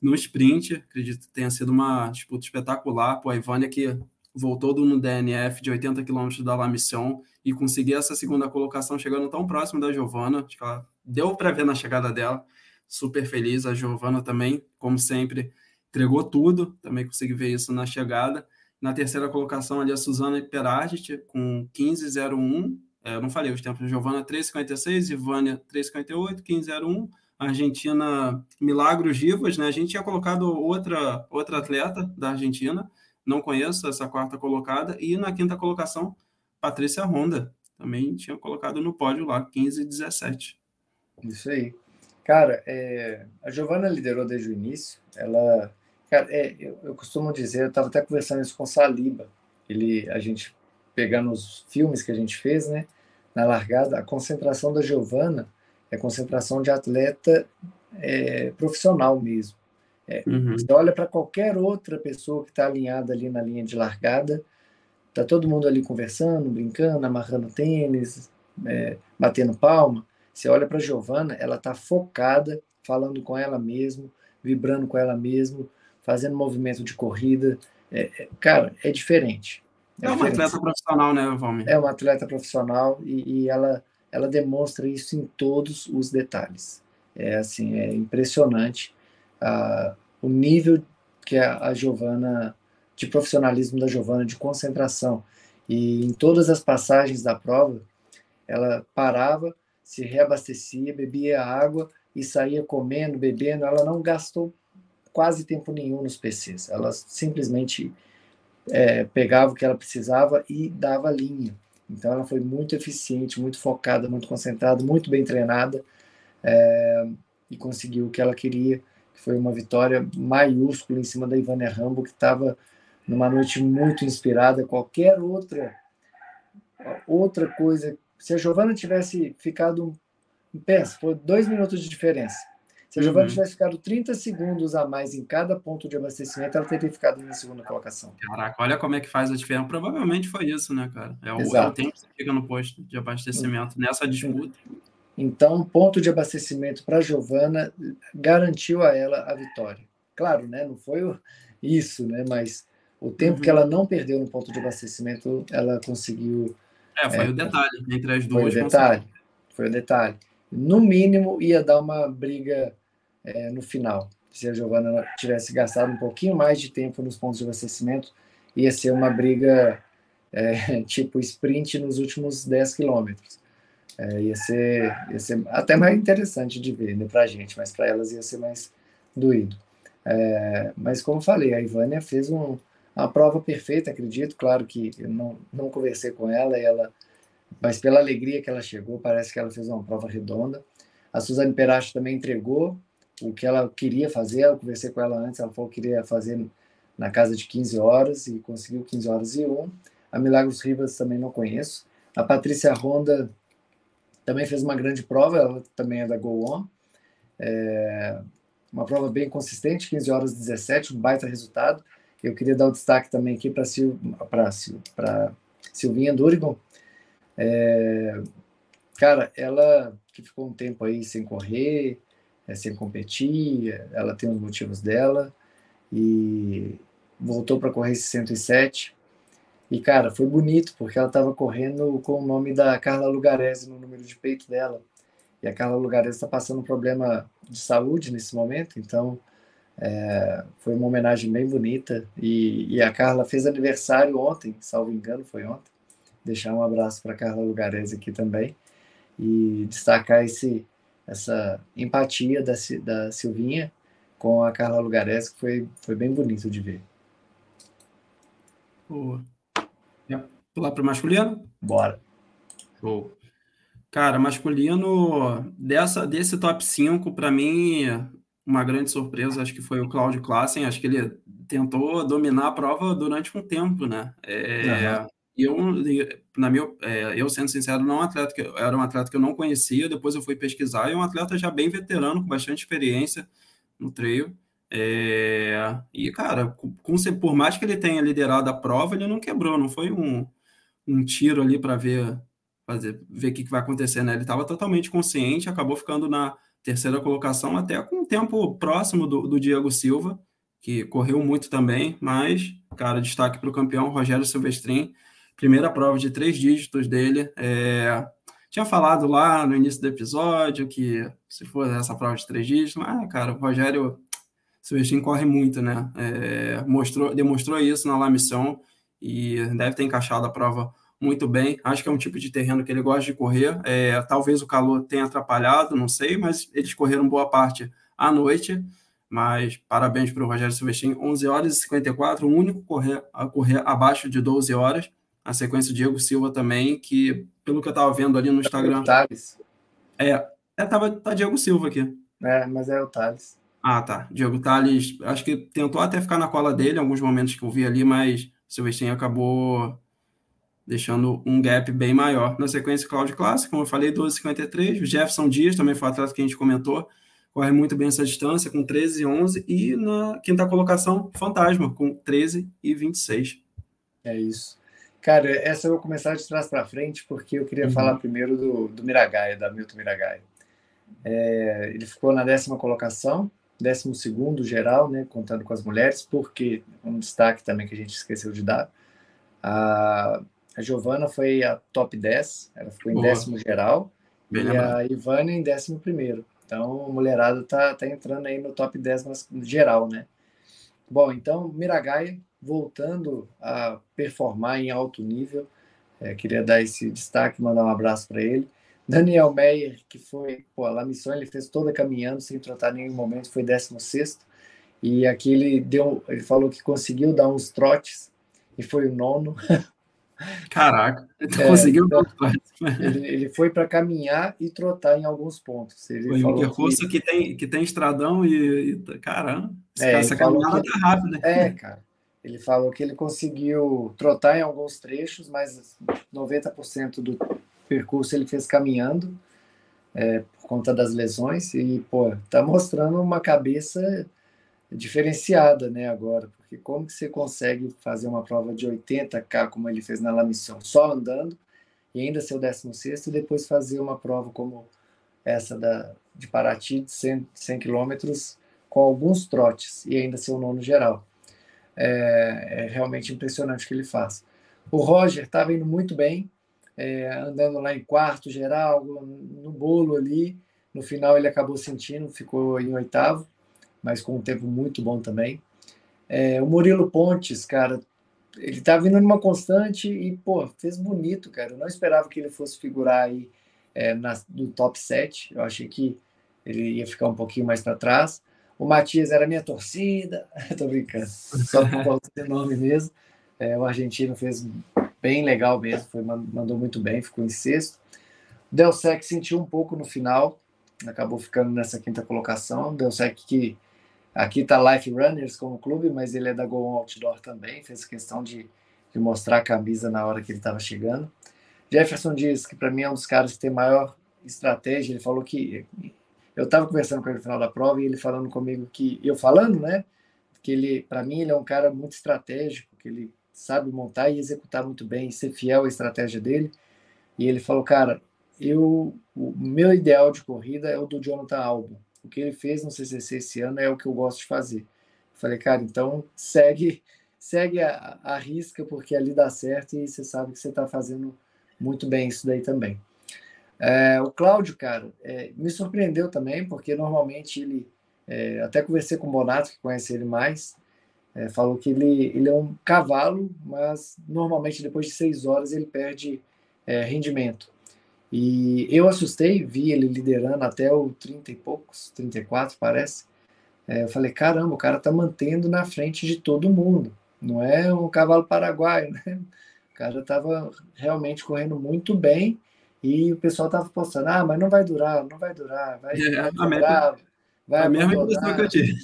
[SPEAKER 2] no sprint. Acredito que tenha sido uma disputa espetacular. Pô, a Ivânia que voltou do DNF de 80 km da La Mission e conseguir essa segunda colocação chegando tão próximo da Giovana. Acho que ela deu para ver na chegada dela. Super feliz. A Giovana também, como sempre, entregou tudo. Também consegui ver isso na chegada. Na terceira colocação ali a Suzana Peragit com 15,01. É, eu não falei os tempos. Giovana 3,56, Ivânia 3,58, 15,01. Argentina Milagros Rivas, né? A gente tinha colocado outra, outra atleta da Argentina, não conheço essa quarta colocada, e na quinta colocação, Patrícia Honda, também tinha colocado no pódio lá, 15 e 17.
[SPEAKER 1] Isso aí. Cara, é, a Giovana liderou desde o início, ela. Cara, é, eu, eu, costumo dizer, eu estava até conversando isso com o Saliba, ele, a gente pegando os filmes que a gente fez, né? Na largada, a concentração da Giovana é concentração de atleta é, profissional mesmo. É, uhum. Você olha para qualquer outra pessoa que está alinhada ali na linha de largada, tá todo mundo ali conversando, brincando, amarrando tênis, é, batendo palma. Você olha para a Giovana, ela está focada, falando com ela mesmo, vibrando com ela mesmo, fazendo movimento de corrida. É, é, cara, é diferente.
[SPEAKER 2] É, é uma atleta profissional, né, Valmir?
[SPEAKER 1] É uma atleta profissional e, e, ela, ela demonstra isso em todos os detalhes. É assim, é impressionante uh, o nível que a, a Giovana, de profissionalismo da Giovana, de concentração. E em todas as passagens da prova, ela parava, se reabastecia, bebia água e saía comendo, bebendo. Ela não gastou quase tempo nenhum nos PCs. Ela simplesmente é, pegava o que ela precisava e dava linha. Então ela foi muito eficiente, muito focada, muito concentrada, muito bem treinada é, e conseguiu o que ela queria, que foi uma vitória maiúscula em cima da Ivana Rambo, que estava numa noite muito inspirada. Qualquer outra outra coisa, se a Giovana tivesse ficado, pensa, foi dois minutos de diferença se a Giovanna uhum. tivesse ficado 30 segundos a mais em cada ponto de abastecimento, ela teria ficado na segunda colocação.
[SPEAKER 2] Caraca, olha como é que faz a diferença. Provavelmente foi isso, né, cara? É o, é o tempo que você fica no posto de abastecimento nessa disputa.
[SPEAKER 1] Então, ponto de abastecimento para a Giovana garantiu a ela a vitória. Claro, né? Não foi isso, né? Mas o tempo uhum. que ela não perdeu no ponto de abastecimento, ela conseguiu.
[SPEAKER 2] É, foi é, o detalhe entre as duas.
[SPEAKER 1] Foi o detalhe. Foi o detalhe. No mínimo, ia dar uma briga é, no final. Se a Giovana tivesse gastado um pouquinho mais de tempo nos pontos de abastecimento, ia ser uma briga é, tipo sprint nos últimos 10 quilômetros. É, ia, ser, ia ser até mais interessante de ver né, para a gente, mas para elas ia ser mais doído. É, mas como falei, a Ivânia fez um, uma prova perfeita, acredito. Claro que eu não, não conversei com ela, ela, mas pela alegria que ela chegou, parece que ela fez uma prova redonda. A Suzane Peracho também entregou, o que ela queria fazer. Eu conversei com ela antes, ela falou que queria fazer na casa de 15 horas e conseguiu 15 horas e 1. A Milagros Rivas também não conheço. A Patrícia Ronda também fez uma grande prova, ela também é da Go On. É uma prova bem consistente, 15 horas e 17, um baita resultado. Eu queria dar o destaque também aqui para Sil, Sil, Silvinha Durigon. É, cara, ela que ficou um tempo aí sem correr, é, sem competir, ela tem os motivos dela e voltou para correr esse 107. E, cara, foi bonito, porque ela estava correndo com o nome da Carla Lugarese no número de peito dela. E a Carla Lugarese está passando um problema de saúde nesse momento, então é, foi uma homenagem bem bonita. E, e, a Carla fez aniversário ontem, salvo engano, foi ontem. Deixar um abraço para Carla Lugarese aqui também. E destacar esse, essa empatia da, da Silvinha com a Carla Lugares, que foi, foi bem bonito de ver.
[SPEAKER 2] Boa. Quer pular para o masculino?
[SPEAKER 1] Bora.
[SPEAKER 2] Show. Cara, masculino, dessa, desse top 5, para mim, uma grande surpresa, acho que foi o Claudio Klassen, acho que ele tentou dominar a prova durante um tempo, né? É, uhum eu, na minha, é, eu sendo sincero, não é atleta que era um atleta que eu não conhecia, depois eu fui pesquisar, e é um atleta já bem veterano, com bastante experiência no treino. É, e, cara, com, por mais que ele tenha liderado a prova, ele não quebrou, não foi um, um tiro ali para ver fazer ver o que, que vai acontecer, né? Ele estava totalmente consciente, acabou ficando na terceira colocação, até com um tempo próximo do, do Diego Silva, que correu muito também, mas, cara, destaque para o campeão Rogério Silvestrin, primeira prova de três dígitos dele. É, tinha falado lá no início do episódio que se for essa prova de três dígitos, ah, cara, o Rogério Silvestrin corre muito, né? É, mostrou, demonstrou isso na La Mission e deve ter encaixado a prova muito bem. Acho que é um tipo de terreno que ele gosta de correr. É, talvez o calor tenha atrapalhado, não sei, mas eles correram boa parte à noite. Mas parabéns para o Rogério Silvestrin, 11 horas e 54, o único correr, a correr abaixo de 12 horas a sequência Diego Silva também, que pelo que eu estava vendo ali no Instagram.
[SPEAKER 1] Thales.
[SPEAKER 2] É, é tava, tá Diego Silva aqui.
[SPEAKER 1] É, mas é o Thales.
[SPEAKER 2] Ah, tá. Diego Thales, acho que tentou até ficar na cola dele alguns momentos que eu vi ali, mas o Silvestrinho acabou deixando um gap bem maior. Na sequência, Cláudio Classe, como eu falei, 12,53. O Jefferson Dias também foi o atleta que a gente comentou, corre muito bem essa distância, com 13 e 11. E na quinta colocação, Fantasma, com 13 e 26.
[SPEAKER 1] É isso. Cara, essa eu vou começar de trás para frente, porque eu queria uhum. falar primeiro do, do Miragaia, da Milton Miragaia. É, ele ficou na décima colocação, décimo segundo geral, né, contando com as mulheres, porque um destaque também que a gente esqueceu de dar. A, a Giovana foi a top 10, ela ficou em Boa. décimo geral, Bem e lembrado. a Ivana em décimo primeiro. Então, a mulherada tá, tá entrando aí no top 10 no geral, né? Bom, então, Miragai voltando a performar em alto nível, é, queria dar esse destaque, mandar um abraço para ele. Daniel Meyer, que foi, pô, a missão ele fez toda caminhando, sem trotar nenhum momento, foi 16 e aqui ele deu, ele falou que conseguiu dar uns trotes e foi o nono.
[SPEAKER 2] Caraca, então é, conseguiu então,
[SPEAKER 1] ele, ele, foi para caminhar e trotar em alguns pontos. Ele
[SPEAKER 2] foi um percurso que... que, tem, que tem estradão e, e caramba, é, essa caminhada que, tá rápida.
[SPEAKER 1] É, cara. Ele falou que ele conseguiu trotar em alguns trechos, mas 90% do percurso ele fez caminhando é, por conta das lesões. E, pô, tá mostrando uma cabeça diferenciada, né, agora, porque como que você consegue fazer uma prova de 80k como ele fez na La Mission, só andando e ainda ser o 16 e depois fazer uma prova como essa da de Paraty de 100, 100 quilômetros com alguns trotes e ainda ser o nono geral. É, é, realmente impressionante o que ele faz. O Roger estava indo muito bem, é, andando lá em quarto geral, no bolo ali. No final ele acabou sentindo, ficou em oitavo mas com um tempo muito bom também. É, o Murilo Pontes, cara, ele tá vindo numa constante e, pô, fez bonito, cara. Eu não esperava que ele fosse figurar aí é, na, no top 7. Eu achei que ele ia ficar um pouquinho mais para trás. O Matias era minha torcida, tô brincando, só por causa do nome mesmo. É, o argentino fez bem legal mesmo, foi, mandou muito bem, ficou em sexto. O Delsec sentiu um pouco no final, acabou ficando nessa quinta colocação. Delsec que Aqui está Life Runners como clube, mas ele é da Go Outdoor também, fez questão de, de mostrar a camisa na hora que ele estava chegando. Jefferson diz que para mim é um dos caras que tem maior estratégia. Ele falou que eu estava conversando com ele no final da prova e ele falando comigo que eu falando, né, que ele, para mim, ele é um cara muito estratégico, que ele sabe montar e executar muito bem, ser fiel à estratégia dele. E ele falou, cara, eu, o meu ideal de corrida é o do Jonathan Albon o que ele fez no CCC esse ano é o que eu gosto de fazer. falei, cara, então segue segue a, a risca, porque ali dá certo e você sabe que você está fazendo muito bem isso daí também. É, o Cláudio, cara, é, me surpreendeu também, porque normalmente ele, é, até conversei com o Bonato, que conhece ele mais, é, falou que ele, ele é um cavalo, mas normalmente depois de seis horas ele perde é, rendimento. E eu assustei, vi ele liderando até o 30 e poucos, 34 parece. É, eu falei, caramba, o cara tá mantendo na frente de todo mundo. Não é um cavalo paraguaio, né? O cara tava realmente correndo muito bem e o pessoal tava postando, ah, mas não vai durar, não vai durar, vai, é, vai durar, vai a mesma impressão que eu tive.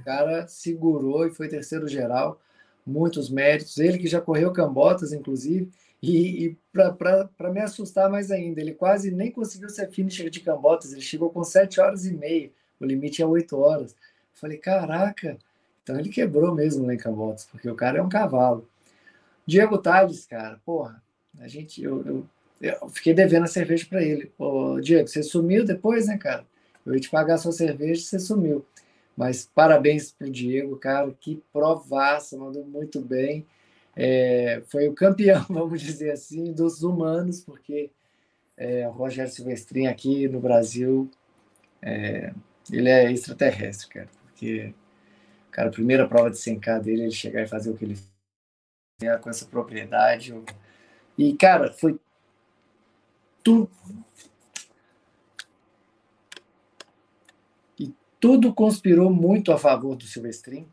[SPEAKER 1] O cara segurou e foi terceiro geral, muitos méritos. Ele que já correu Cambotas, inclusive, e, e para me assustar mais ainda, ele quase nem conseguiu ser finisher de Cambotas, ele chegou com 7 horas e meia, o limite é 8 horas. Eu falei, caraca, então ele quebrou mesmo lá em Cambotas, porque o cara é um cavalo. Diego Tales, cara, porra, a gente, eu, eu, eu fiquei devendo a cerveja para ele. Diego, você sumiu depois, né, cara? Eu ia te pagar a sua cerveja, você sumiu. Mas parabéns pro Diego, cara, que provaça, mandou muito bem é, foi o campeão, vamos dizer assim, dos humanos, porque é, o Rogério Silvestrin aqui no Brasil, é, ele é extraterrestre, cara, porque, cara, a primeira prova de 100K dele, ele chegar e fazer o que ele fez com essa propriedade, e, cara, foi tudo... E tudo conspirou muito a favor do Silvestrin,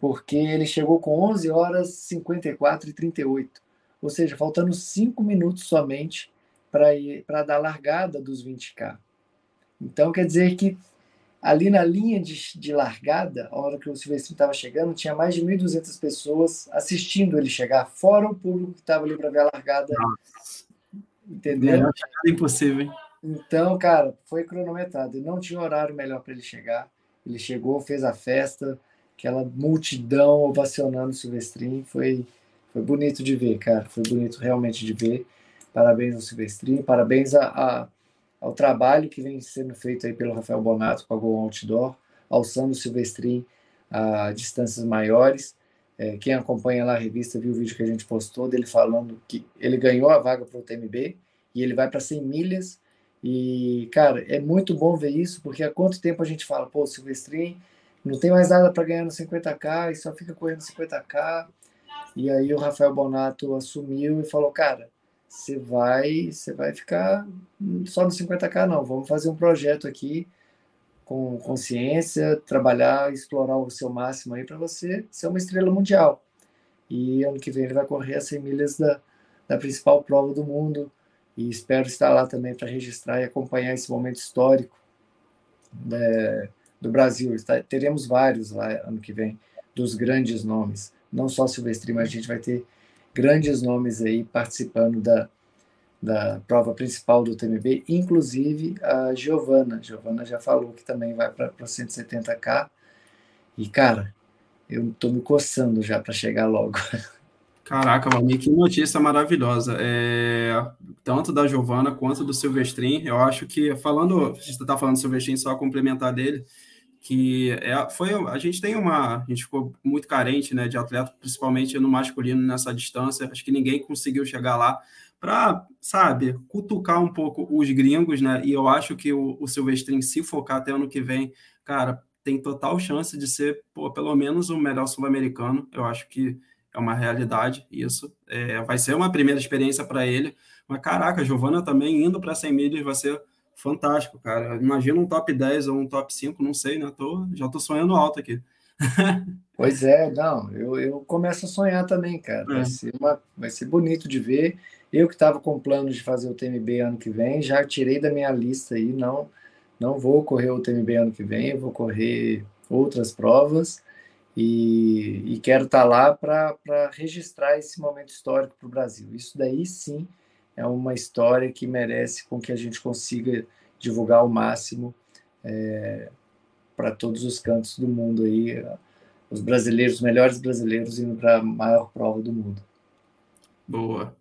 [SPEAKER 1] porque ele chegou com 11 horas 54 e 38, ou seja, faltando 5 minutos somente para dar largada dos 20K. Então quer dizer que ali na linha de, de largada, a hora que o Silvestre estava chegando, tinha mais de 1.200 pessoas assistindo ele chegar, fora o público que estava ali para ver a largada. Nossa. Entendeu?
[SPEAKER 2] É impossível, hein?
[SPEAKER 1] Então, cara, foi cronometrado. Não tinha horário melhor para ele chegar. Ele chegou, fez a festa, aquela multidão ovacionando o Silvestrinho. Foi, foi bonito de ver, cara. Foi bonito realmente de ver. Parabéns ao Silvestrinho, parabéns a, a, ao trabalho que vem sendo feito aí pelo Rafael Bonato com a Go Outdoor, alçando o Silvestrinho a distâncias maiores. É, quem acompanha lá a revista viu o vídeo que a gente postou dele falando que ele ganhou a vaga para o TMB e ele vai para 100 milhas. E, cara, é muito bom ver isso, porque há quanto tempo a gente fala, pô, Silvestrin não tem mais nada para ganhar no 50K e só fica correndo 50K. E aí o Rafael Bonato assumiu e falou, cara, você vai, você vai ficar só no 50K não, vamos fazer um projeto aqui com consciência, trabalhar, explorar o seu máximo aí para você ser uma estrela mundial. E ano que vem ele vai correr as 100 milhas da, da principal prova do mundo e espero estar lá também para registrar e acompanhar esse momento histórico né, do Brasil. Está, teremos vários lá ano que vem dos grandes nomes, não só Silvestre, mas a gente vai ter grandes nomes aí participando da, da prova principal do TMB, inclusive a Giovana. Giovana já falou que também vai para o 170K. E, cara, eu estou me coçando já para chegar logo.
[SPEAKER 2] Caraca, Valmir, que notícia maravilhosa. É, tanto da Giovana quanto do Silvestrin. Eu acho que, falando, a gente está falando do Silvestrin, só complementar dele, que é, foi, a gente tem uma, a gente ficou muito carente né, de atleta, principalmente no masculino nessa distância. Acho que ninguém conseguiu chegar lá para, sabe, cutucar um pouco os gringos, né? E eu acho que o, o Silvestrin, se focar até ano que vem, cara, tem total chance de ser, pô, pelo menos o melhor sul-americano. Eu acho que é uma realidade isso. É, vai ser uma primeira experiência para ele. Mas, caraca, Giovana também indo para 100 milhas vai ser fantástico, cara. Imagina um top 10 ou um top 5, não sei, né? Tô, já tô sonhando alto aqui.
[SPEAKER 1] pois é, não, eu, eu começo a sonhar também, cara. Vai, é. ser uma, vai ser bonito de ver. Eu que estava com planos de fazer o TMB ano que vem, já tirei da minha lista aí, não, não vou correr o TMB ano que vem, vou correr outras provas e, e quero estar tá lá para registrar esse momento histórico para o Brasil. Isso daí sim é uma história que merece com que a gente consiga divulgar ao máximo é, para todos os cantos do mundo aí, os brasileiros, os melhores brasileiros indo para a maior prova do mundo.
[SPEAKER 2] Boa.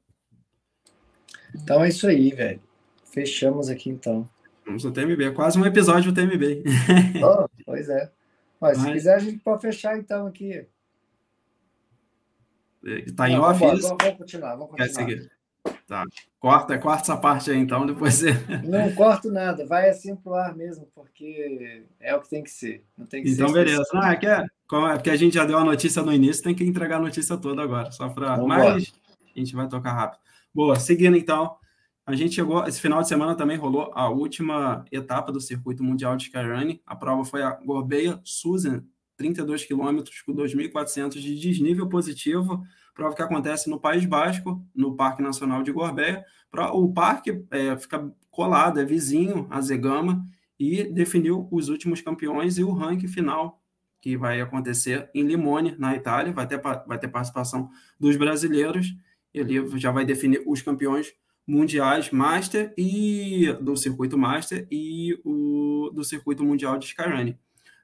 [SPEAKER 1] Então é isso aí, velho. Fechamos aqui então.
[SPEAKER 2] Vamos no TMB, é quase um episódio do TMB.
[SPEAKER 1] oh, pois é. Mas, Mas, se quiser, a gente pode fechar então aqui.
[SPEAKER 2] Está em Não, off
[SPEAKER 1] vamos, vamos, vamos, continuar, vamos continuar.
[SPEAKER 2] Tá. Corta, corta essa parte aí então, depois você.
[SPEAKER 1] Não corto nada, vai assim pro ar mesmo, porque é o que tem que ser. Não tem que
[SPEAKER 2] então, ser beleza. Não, é, que é, é porque a gente já deu a notícia no início, tem que entregar a notícia toda agora, só para. Mas a gente vai tocar rápido. Boa, seguindo então, a gente chegou, esse final de semana também rolou a última etapa do Circuito Mundial de Skyrunning. A prova foi a Gorbeia Susan, 32 quilômetros com 2.400 de desnível positivo, prova que acontece no País Basco, no Parque Nacional de Gorbeia. O parque é, fica colado, é vizinho a Zegama, e definiu os últimos campeões e o ranking final, que vai acontecer em Limone, na Itália. Vai ter, vai ter participação dos brasileiros ele já vai definir os campeões mundiais Master e do circuito Master e o do circuito mundial de Skyrunning.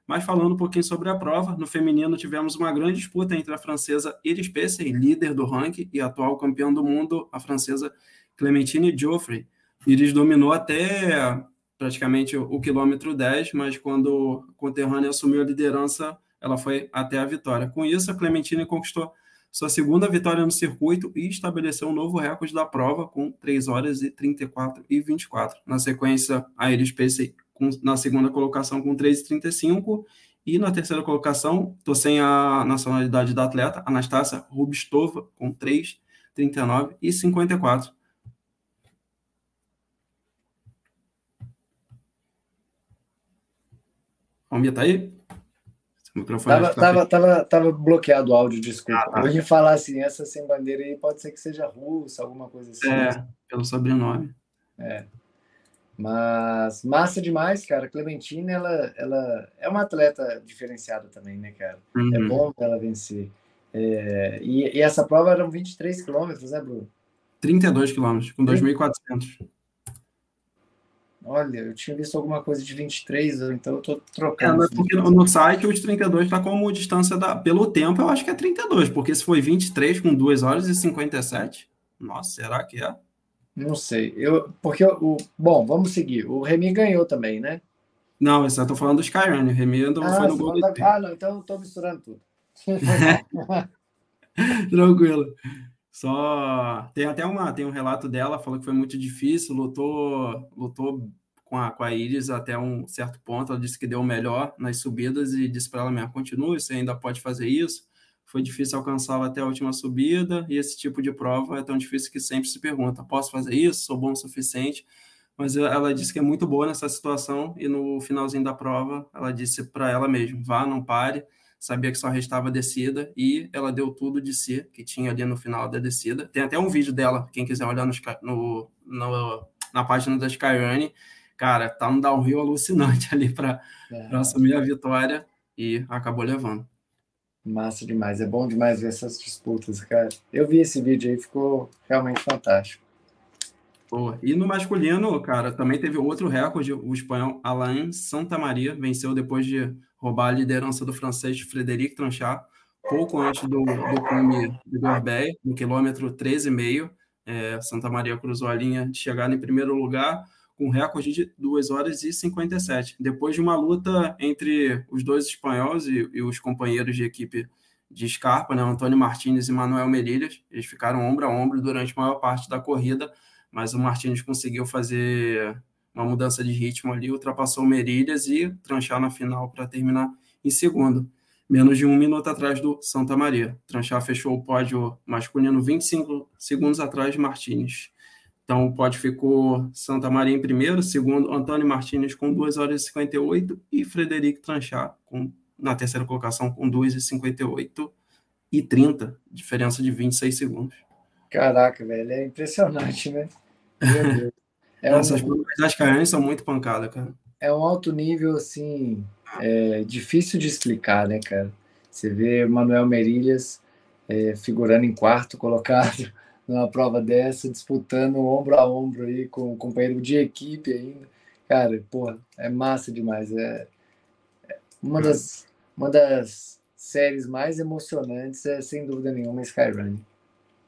[SPEAKER 2] Mas falando um pouquinho sobre a prova, no feminino tivemos uma grande disputa entre a francesa Iris Pesce, líder do ranking e atual campeã do mundo, a francesa Clementine Geoffrey. Iris dominou até praticamente o quilômetro 10, mas quando o conterrâneo assumiu a liderança, ela foi até a vitória. Com isso, a Clementine conquistou sua segunda vitória no circuito e estabeleceu um novo recorde da prova com 3 horas e 34 e 24. Na sequência, a Iris Pace na segunda colocação com 3,35 e na terceira colocação, estou sem a nacionalidade da atleta, Anastácia Rubistova, com 3,39 e 54. Vamos ver, tá aí?
[SPEAKER 1] Tava, tava, tava, tava, bloqueado o áudio, desculpa. Ah, tá. Eu ia falar assim, essa sem bandeira aí pode ser que seja russa, alguma coisa assim.
[SPEAKER 2] É, pelo sobrenome.
[SPEAKER 1] É. Mas massa demais, cara. Clementina, ela, ela é uma atleta diferenciada também, né, cara? É uhum. É bom ela vencer. É, e, e, essa prova eram 23 quilômetros, né, Bruno?
[SPEAKER 2] 32 quilômetros, com 2.400.
[SPEAKER 1] Olha, eu tinha visto alguma coisa de 23, então eu tô trocando.
[SPEAKER 2] É, porque no, no site os 32 está como distância da. Pelo tempo, eu acho que é 32, porque se foi 23 com 2 horas e 57, nossa, será que é?
[SPEAKER 1] Não sei. Eu, porque o. Bom, vamos seguir. O Remy ganhou também, né?
[SPEAKER 2] Não, eu tô falando do Skyrun. O Remy
[SPEAKER 1] ah, foi no gol. Da... Ah, não, então eu tô misturando tudo.
[SPEAKER 2] Tranquilo. Só tem até uma tem um relato dela, falou que foi muito difícil, lutou lutou com a, com a Iris até um certo ponto. Ela disse que deu o melhor nas subidas e disse para ela mesmo: continue, você ainda pode fazer isso. Foi difícil alcançá-la até a última subida, e esse tipo de prova é tão difícil que sempre se pergunta: posso fazer isso? Sou bom o suficiente? Mas ela disse que é muito boa nessa situação, e no finalzinho da prova, ela disse para ela mesma: vá, não pare sabia que só restava descida e ela deu tudo de si que tinha ali no final da descida. Tem até um vídeo dela, quem quiser olhar no, no, no na página da Skyrunning. Cara, tá um downhill alucinante ali para é. assumir a vitória e acabou levando.
[SPEAKER 1] Massa demais, é bom demais ver essas disputas, cara. Eu vi esse vídeo aí, ficou realmente fantástico.
[SPEAKER 2] Boa. E no masculino, cara, também teve outro recorde, o espanhol Alain Santamaria venceu depois de roubar a liderança do francês Frederic Tranchard, pouco antes do, do cume de Gorbeia, no quilômetro 13,5. É, Santa Maria cruzou a linha de chegada em primeiro lugar, com recorde de 2 horas e 57. Depois de uma luta entre os dois espanhóis e, e os companheiros de equipe de Scarpa, né, Antônio Martins e Manuel Merilhas, eles ficaram ombro a ombro durante a maior parte da corrida, mas o Martins conseguiu fazer uma mudança de ritmo ali, ultrapassou Merilhas e tranchar na final para terminar em segundo, menos de um minuto atrás do Santa Maria. Tranchar fechou o pódio masculino 25 segundos atrás de Martins. Então o pódio ficou Santa Maria em primeiro, segundo Antônio Martins com 2 horas e 58 e Frederico Tranchar com, na terceira colocação com 2 e 58 e 30, diferença de 26 segundos.
[SPEAKER 1] Caraca, velho, é impressionante, né? Meu Deus.
[SPEAKER 2] É Essas um, das Caianes são muito pancada, cara.
[SPEAKER 1] É um alto nível, assim, é, difícil de explicar, né, cara? Você vê Manuel Merilhas é, figurando em quarto colocado numa prova dessa, disputando ombro a ombro aí com um companheiro de equipe ainda. Cara, porra, é massa demais. É, é uma das, uma das séries mais emocionantes é, sem dúvida nenhuma, Skyrunning.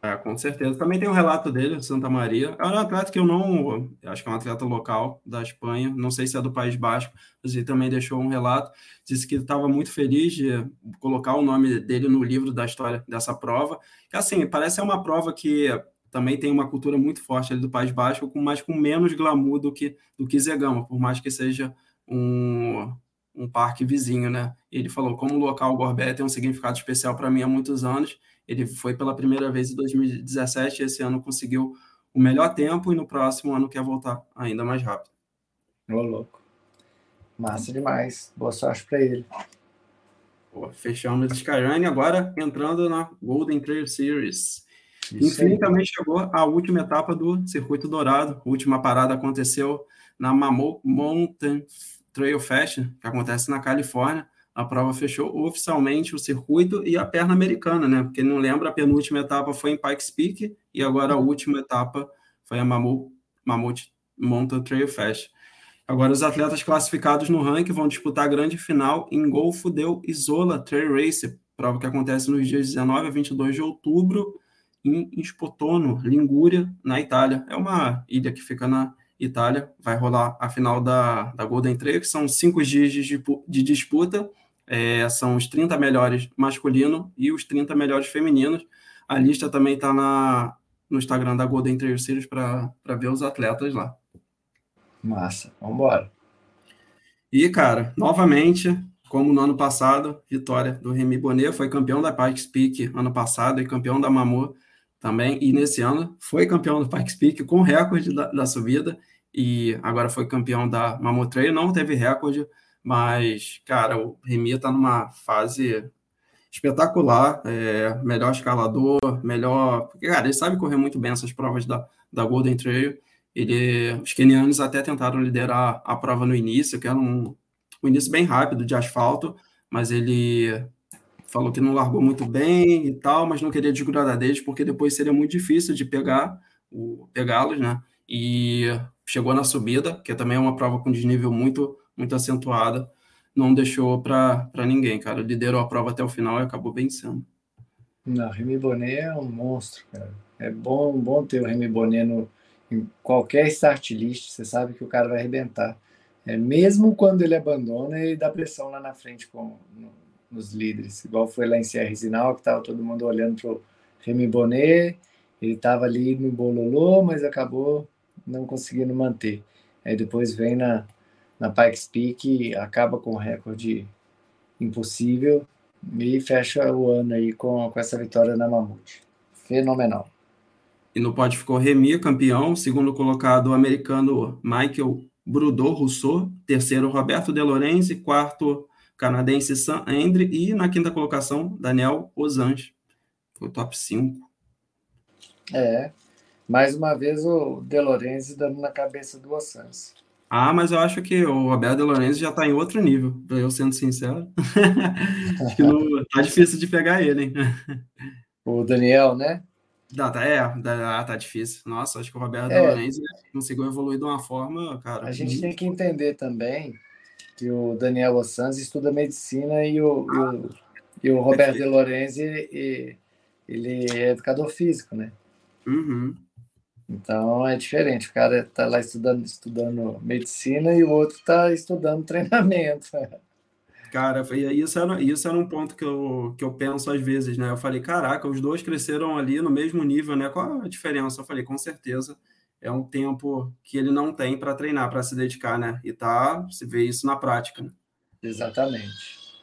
[SPEAKER 2] É, com certeza. Também tem um relato dele, Santa Maria. É um atleta que eu não. Acho que é um atleta local da Espanha. Não sei se é do País Basco, mas ele também deixou um relato. Disse que estava muito feliz de colocar o nome dele no livro da história dessa prova. Que, assim, parece ser uma prova que também tem uma cultura muito forte ali do País Basco, mas com menos glamour do que, do que Zegama, por mais que seja um, um parque vizinho, né? Ele falou: como o local Gorbet tem um significado especial para mim há muitos anos ele foi pela primeira vez em 2017, esse ano conseguiu o melhor tempo e no próximo ano quer voltar ainda mais rápido.
[SPEAKER 1] Ô, louco. Massa demais. Boa sorte para ele.
[SPEAKER 2] Pô, fechamos o Skyline, agora entrando na Golden Trail Series. Enfim, também chegou a última etapa do Circuito Dourado. A última parada aconteceu na Mammoth Mountain Trail Fest, que acontece na Califórnia a prova fechou oficialmente o circuito e a perna americana, né? Porque não lembra, a penúltima etapa foi em Pikes Peak e agora a última etapa foi a Mammoth, Mammoth Mountain Trail Fest. Agora, os atletas classificados no ranking vão disputar a grande final em Golfo del Isola Trail Race, prova que acontece nos dias 19 a 22 de outubro em Spotono, Lingúria, na Itália. É uma ilha que fica na Itália. Vai rolar a final da, da Golden Trail, que são cinco dias de, de disputa é, são os 30 melhores masculino e os 30 melhores femininos. A lista também está no Instagram da Golden Trail Series para ver os atletas lá.
[SPEAKER 1] Massa, vamos embora.
[SPEAKER 2] E, cara, novamente, como no ano passado, vitória do Remy Bonnet, foi campeão da Pikes Peak ano passado e campeão da Mamor também, e nesse ano foi campeão do Pikes Peak com recorde da, da subida, e agora foi campeão da Mamor Trail, não teve recorde, mas, cara, o Remy está numa fase espetacular, é, melhor escalador, melhor. Porque, cara, ele sabe correr muito bem essas provas da, da Golden Trail. Ele, os kenianos até tentaram liderar a prova no início, que era um, um início bem rápido de asfalto, mas ele falou que não largou muito bem e tal, mas não queria desgrudar deles, porque depois seria muito difícil de pegar pegá-los, né? E chegou na subida, que também é uma prova com desnível muito, muito acentuada, não deixou para ninguém, cara. Liderou a prova até o final e acabou vencendo.
[SPEAKER 1] Não, Remy Bonnet é um monstro, cara. É bom, bom ter o Remy Bonnet no, em qualquer start list, você sabe que o cara vai arrebentar. É, mesmo quando ele abandona, ele dá pressão lá na frente com, no, nos líderes. Igual foi lá em Serra Zinal, que estava todo mundo olhando para o Remy Bonnet, ele estava ali no bololô, mas acabou não conseguindo manter. Aí depois vem na, na Pikes Peak, acaba com o recorde impossível e fecha o ano aí com, com essa vitória na Mamute. Fenomenal.
[SPEAKER 2] E no pódio ficou Remy, campeão, segundo colocado o americano Michael Brudot Rousseau, terceiro Roberto De Lorenzi, quarto canadense Sam Andre e na quinta colocação Daniel Osange. Foi o top 5.
[SPEAKER 1] É, mais uma vez o De Lorenzi dando na cabeça do Osange.
[SPEAKER 2] Ah, mas eu acho que o Roberto De Lorenzi já está em outro nível, eu sendo sincero. acho que não, tá difícil de pegar ele, hein?
[SPEAKER 1] O Daniel, né?
[SPEAKER 2] Tá, tá, é, tá, tá difícil. Nossa, acho que o Roberto é. Lorenzi conseguiu evoluir de uma forma, cara.
[SPEAKER 1] A gente tem que entender também que o Daniel Ossanz estuda medicina e o, e o, e o Roberto De Lorenzi ele, ele é educador físico, né?
[SPEAKER 2] Uhum.
[SPEAKER 1] Então é diferente. O cara tá lá estudando, estudando medicina e o outro tá estudando treinamento.
[SPEAKER 2] Cara, isso era, isso era um ponto que eu, que eu penso às vezes, né? Eu falei, caraca, os dois cresceram ali no mesmo nível, né? Qual a diferença? Eu falei, com certeza é um tempo que ele não tem para treinar, para se dedicar, né? E tá, se vê isso na prática. Né?
[SPEAKER 1] Exatamente.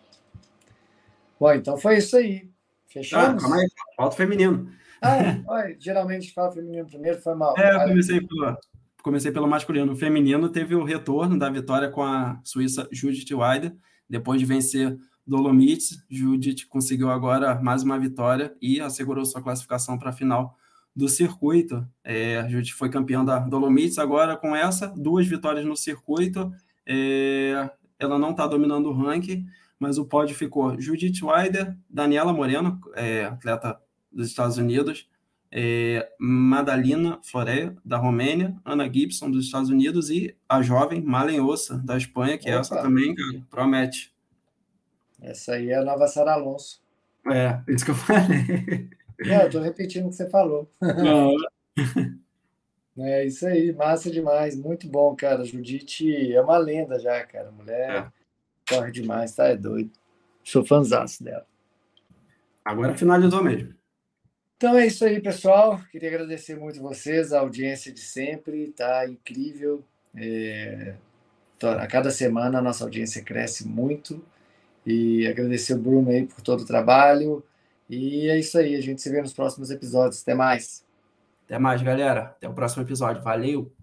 [SPEAKER 1] Bom, então foi isso aí. Fechamos? Ah, calma aí,
[SPEAKER 2] falta feminino.
[SPEAKER 1] Ah, geralmente fala feminino primeiro, foi mal.
[SPEAKER 2] É, eu comecei pelo, comecei pelo masculino. O feminino teve o retorno da vitória com a Suíça Judith Wilder depois de vencer Dolomites, Judith conseguiu agora mais uma vitória e assegurou sua classificação para a final do circuito. É, a Judith foi campeã da Dolomites, agora com essa, duas vitórias no circuito. É, ela não está dominando o ranking, mas o pódio ficou Judith Wider, Daniela Moreno, é, atleta dos Estados Unidos, é, Madalina Florea, da Romênia, Ana Gibson, dos Estados Unidos, e a jovem Malen Ossa, da Espanha, que Opa. essa também, cara, promete.
[SPEAKER 1] Essa aí é a nova Sara Alonso.
[SPEAKER 2] É, isso que eu falei.
[SPEAKER 1] É, eu tô repetindo o que você falou. é isso aí, massa demais, muito bom, cara. Judite é uma lenda já, cara. Mulher é. corre demais, tá? É doido. Sou fãzaço dela.
[SPEAKER 2] Agora finalizou mesmo.
[SPEAKER 1] Então é isso aí, pessoal. Queria agradecer muito vocês, a audiência de sempre, tá incrível. É... A cada semana a nossa audiência cresce muito. E agradecer o Bruno aí por todo o trabalho. E é isso aí, a gente se vê nos próximos episódios. Até mais.
[SPEAKER 2] Até mais, galera. Até o próximo episódio. Valeu!